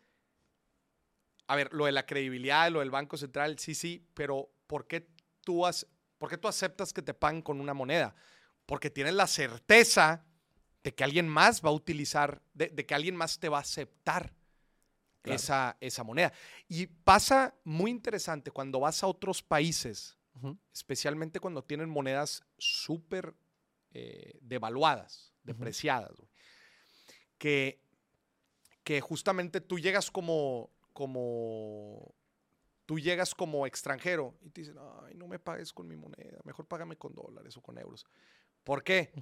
a ver, lo de la credibilidad, lo del Banco Central, sí, sí, pero ¿por qué tú, has, ¿por qué tú aceptas que te paguen con una moneda? Porque tienes la certeza de que alguien más va a utilizar, de, de que alguien más te va a aceptar Claro. esa, esa moneda. Y pasa muy interesante cuando vas a otros países, especialmente cuando tienen monedas súper eh, devaluadas, depreciadas, que, que justamente tú llegas como, como, tú llegas como extranjero y te dicen, ay, no me pagues con mi moneda, mejor págame con dólares o con euros. ¿Por qué?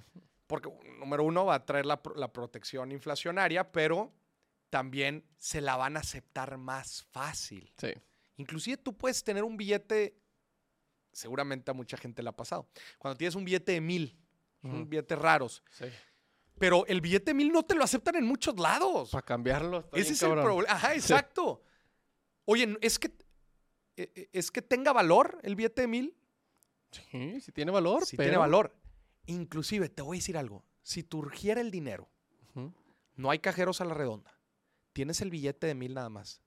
Porque, número uno, va a traer la, la protección inflacionaria, pero también se la van a aceptar más fácil. Sí. Inclusive tú puedes tener un billete, seguramente a mucha gente le ha pasado, cuando tienes un billete de mil, son Ujú. billetes raros, Sí. pero el billete de mil no te lo aceptan en muchos lados. Para cambiarlo. está Ese bien es el problema. Ajá, exacto. Oye, es que, eh, eh, es que tenga valor el billete de mil. Sí, sí tiene valor. Sí pero... tiene valor. Inclusive, te voy a decir algo. Si te urgiera el dinero, no hay cajeros a la redonda, tienes el billete de mil nada más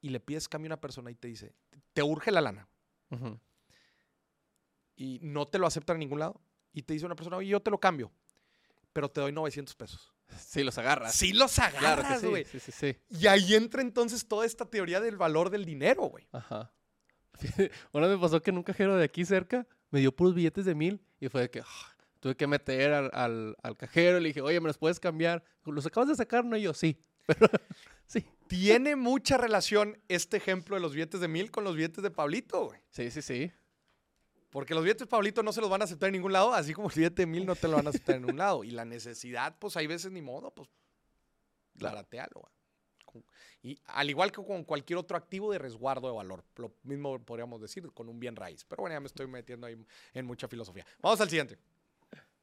y le pides cambio a una persona y te dice, te urge la lana y no te lo aceptan en ningún lado y te dice una persona, oye, yo te lo cambio, pero te doy 900 pesos. Sí, los agarras. Sí los agarras, sí. güey. Sí, sí, sí. Y ahí entra entonces toda esta teoría del valor del dinero, güey. Ajá. Una me pasó que en un cajero de aquí cerca me dio puros billetes de mil y fue de que ah, tuve que meter al, al, al cajero y le dije, oye, ¿me los puedes cambiar? ¿Los acabas de sacar? No, y yo, sí. Pero, sí. Tiene mucha relación este ejemplo de los billetes de mil con los billetes de Pablito, güey. Sí, sí, sí. Porque los billetes de Pablito no se los van a aceptar en ningún lado, así como el billete de mil no te lo van a aceptar en un lado. Y la necesidad, pues hay veces ni modo, pues. Con- Y al igual que con cualquier otro activo de resguardo de valor. Lo mismo podríamos decir con un bien raíz. Pero bueno, ya me estoy metiendo ahí en mucha filosofía. Vamos al siguiente.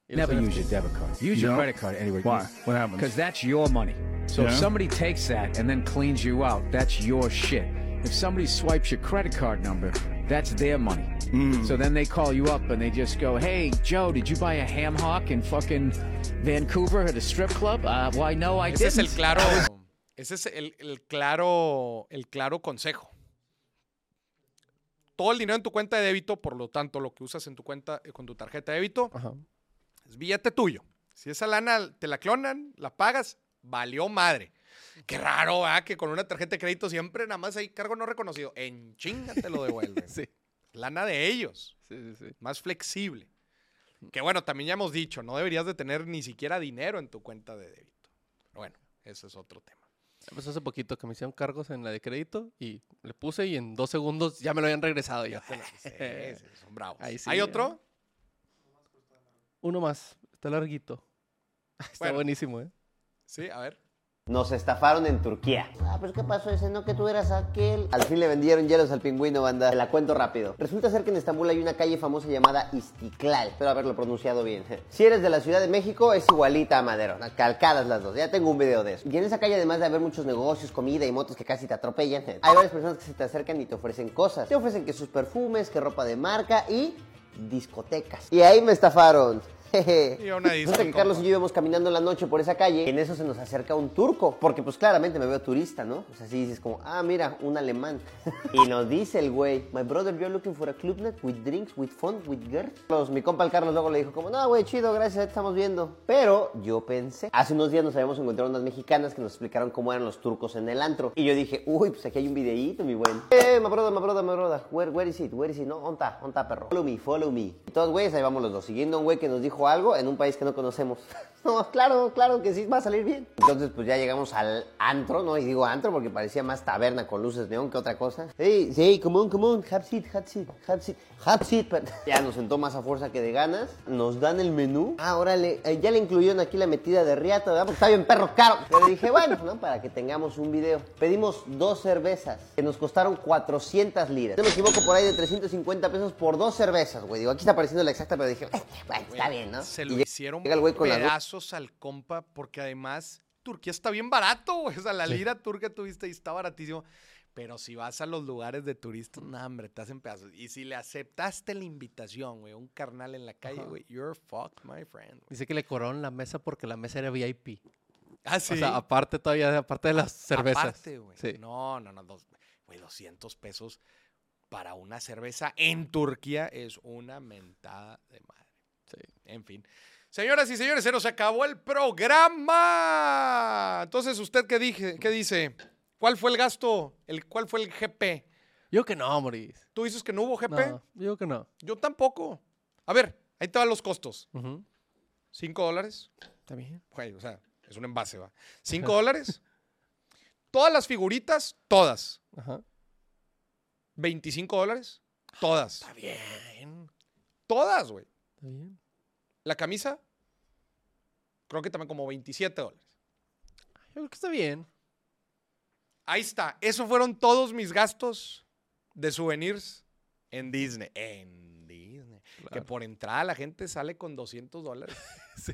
Never use your debit card. Use your credit card anyway. Why? What happens? Because that's your money. So if Yeah. somebody takes that and then cleans you out, that's your shit. If somebody swipes your credit card number, that's their money. So then they call you up and they just go, "Hey, Joe, did you buy a ham hock in fucking Vancouver at a strip club?" Uh, why no, I Ese es didn't. el claro, ese es el, el claro, el claro consejo. Todo el dinero en tu cuenta de débito, por lo tanto, lo que usas en tu cuenta eh, con tu tarjeta de débito, Ajá. es billete tuyo. Si esa lana te la clonan, la pagas, valió madre. Qué raro, ¿ah? Que con una tarjeta de crédito siempre nada más hay cargo no reconocido. En chinga te lo devuelven. Sí. Lana de ellos. Sí, sí, sí. Más flexible. Que bueno, también ya hemos dicho, no deberías de tener ni siquiera dinero en tu cuenta de débito. Pero bueno, ese es otro tema. Pues hace poquito que me hicieron cargos en la de crédito y le puse y en dos segundos ya me lo habían regresado. Ya. Sí, sí, son bravos. Ahí sí, ¿Hay ya. otro? Uno más. Está larguito. Está Bueno. buenísimo, ¿eh? Sí, a ver. Nos estafaron en Turquía. Ah, pero ¿qué pasó ese? No, que tú eras aquel. Al fin le vendieron hielos al pingüino, banda. Te la cuento rápido. Resulta ser que en Estambul hay una calle famosa llamada Istiklal. Espero haberlo pronunciado bien. Si eres de la Ciudad de México, es igualita a Madero. Calcadas las dos. Ya tengo un video de eso. Y en esa calle, además de haber muchos negocios, comida y motos que casi te atropellan, hay varias personas que se te acercan y te ofrecen cosas. Te ofrecen que sus perfumes, que ropa de marca y discotecas. Y ahí me estafaron. Y a una Resulta que Carlos y yo íbamos caminando en la noche por esa calle y en eso se nos acerca un turco, porque pues claramente me veo turista, ¿no? O sea, así dices como, ah, mira, un alemán. y nos dice el güey, my brother, you're looking for a club night with drinks, with fun, with girls. Los- mi compa el Carlos luego le dijo como, no, güey, chido, gracias, estamos viendo. Pero yo pensé, hace unos días nos habíamos encontrado unas mexicanas que nos explicaron cómo eran los turcos en el antro. Y yo dije, uy, pues aquí hay un videíto, mi buen. Eh, my brother, my brother, my brother, where, where is it, where is it? No, on está, on está, perro. Follow me, follow me. Y todos, güeyes, ahí vamos los dos, siguiendo un güey que nos dijo algo en un país que no conocemos. no, claro, claro que sí, va a salir bien. Entonces, pues ya llegamos al antro, ¿no? Y digo antro porque parecía más taberna con luces neón que otra cosa. Hey, sí, come on, come on, have seat, have seat, have seat, have seat. Ya nos sentó más a fuerza que de ganas. Nos dan el menú. Ah, órale, eh, ya le incluyeron aquí la metida de riata, ¿verdad? Porque está bien perro caro. Pero dije, bueno, ¿no? Para que tengamos un video. Pedimos dos cervezas que nos costaron 400 liras. No me equivoco, por ahí de 350 pesos por dos cervezas, güey. Digo, aquí está apareciendo la exacta, pero dije, "Eh, bueno, está bien, ¿no? Se Y lo llega- hicieron llega el güey con pedazos al compa porque además Turquía está bien barato, güey. O sea, la lira turca tuviste y está baratísimo. Pero si vas a los lugares de turistas, no, hombre, te hacen pedazos. Y si le aceptaste la invitación, güey, un carnal en la calle, güey, you're fucked, my friend. güey. Dice que le cobraron la mesa porque la mesa era VIP. Ah, sí. O sea, aparte todavía, aparte de las cervezas. Aparte, güey. Sí. No, no, no. dos- Güey, 200 pesos para una cerveza en Turquía es una mentada de madre. Sí. En fin. Señoras y señores, se nos acabó el programa. Entonces, ¿usted qué, dije, qué dice? ¿Cuál fue el gasto? El, ¿Cuál fue el GP? Yo que no, Moris. ¿Tú dices que no hubo GP? No, yo que no. Yo tampoco. A ver, ahí te van los costos. ¿Cinco dólares? Está bien. Güey, o sea, es un envase, ¿va? ¿Cinco dólares? Todas las figuritas, todas. Ajá. 25 dólares. Todas. Está bien. Todas, güey. Está bien. La camisa, creo que también como 27 dólares. Yo creo que está bien. Ahí está. Esos fueron todos mis gastos de souvenirs en Disney. En Disney. Que por entrada la gente sale con 200 dólares. Sí.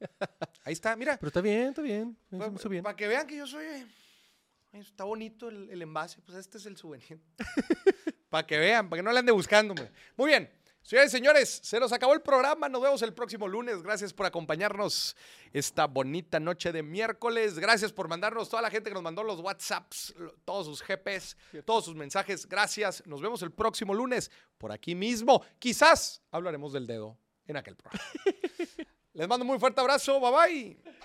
Ahí está, mira. Pero está bien, está bien. Hizo bien. Para que vean que yo soy... eh, Está bonito el, el envase. Pues este es el souvenir. para que vean, para que no le ande buscando. Muy bien. Señores y señores, se nos acabó el programa. Nos vemos el próximo lunes. Gracias por acompañarnos esta bonita noche de miércoles. Gracias por mandarnos toda la gente que nos mandó los WhatsApps, todos sus GPs, todos sus mensajes. Gracias. Nos vemos el próximo lunes por aquí mismo. Quizás hablaremos del dedo en aquel programa. Les mando un muy fuerte abrazo. Bye bye.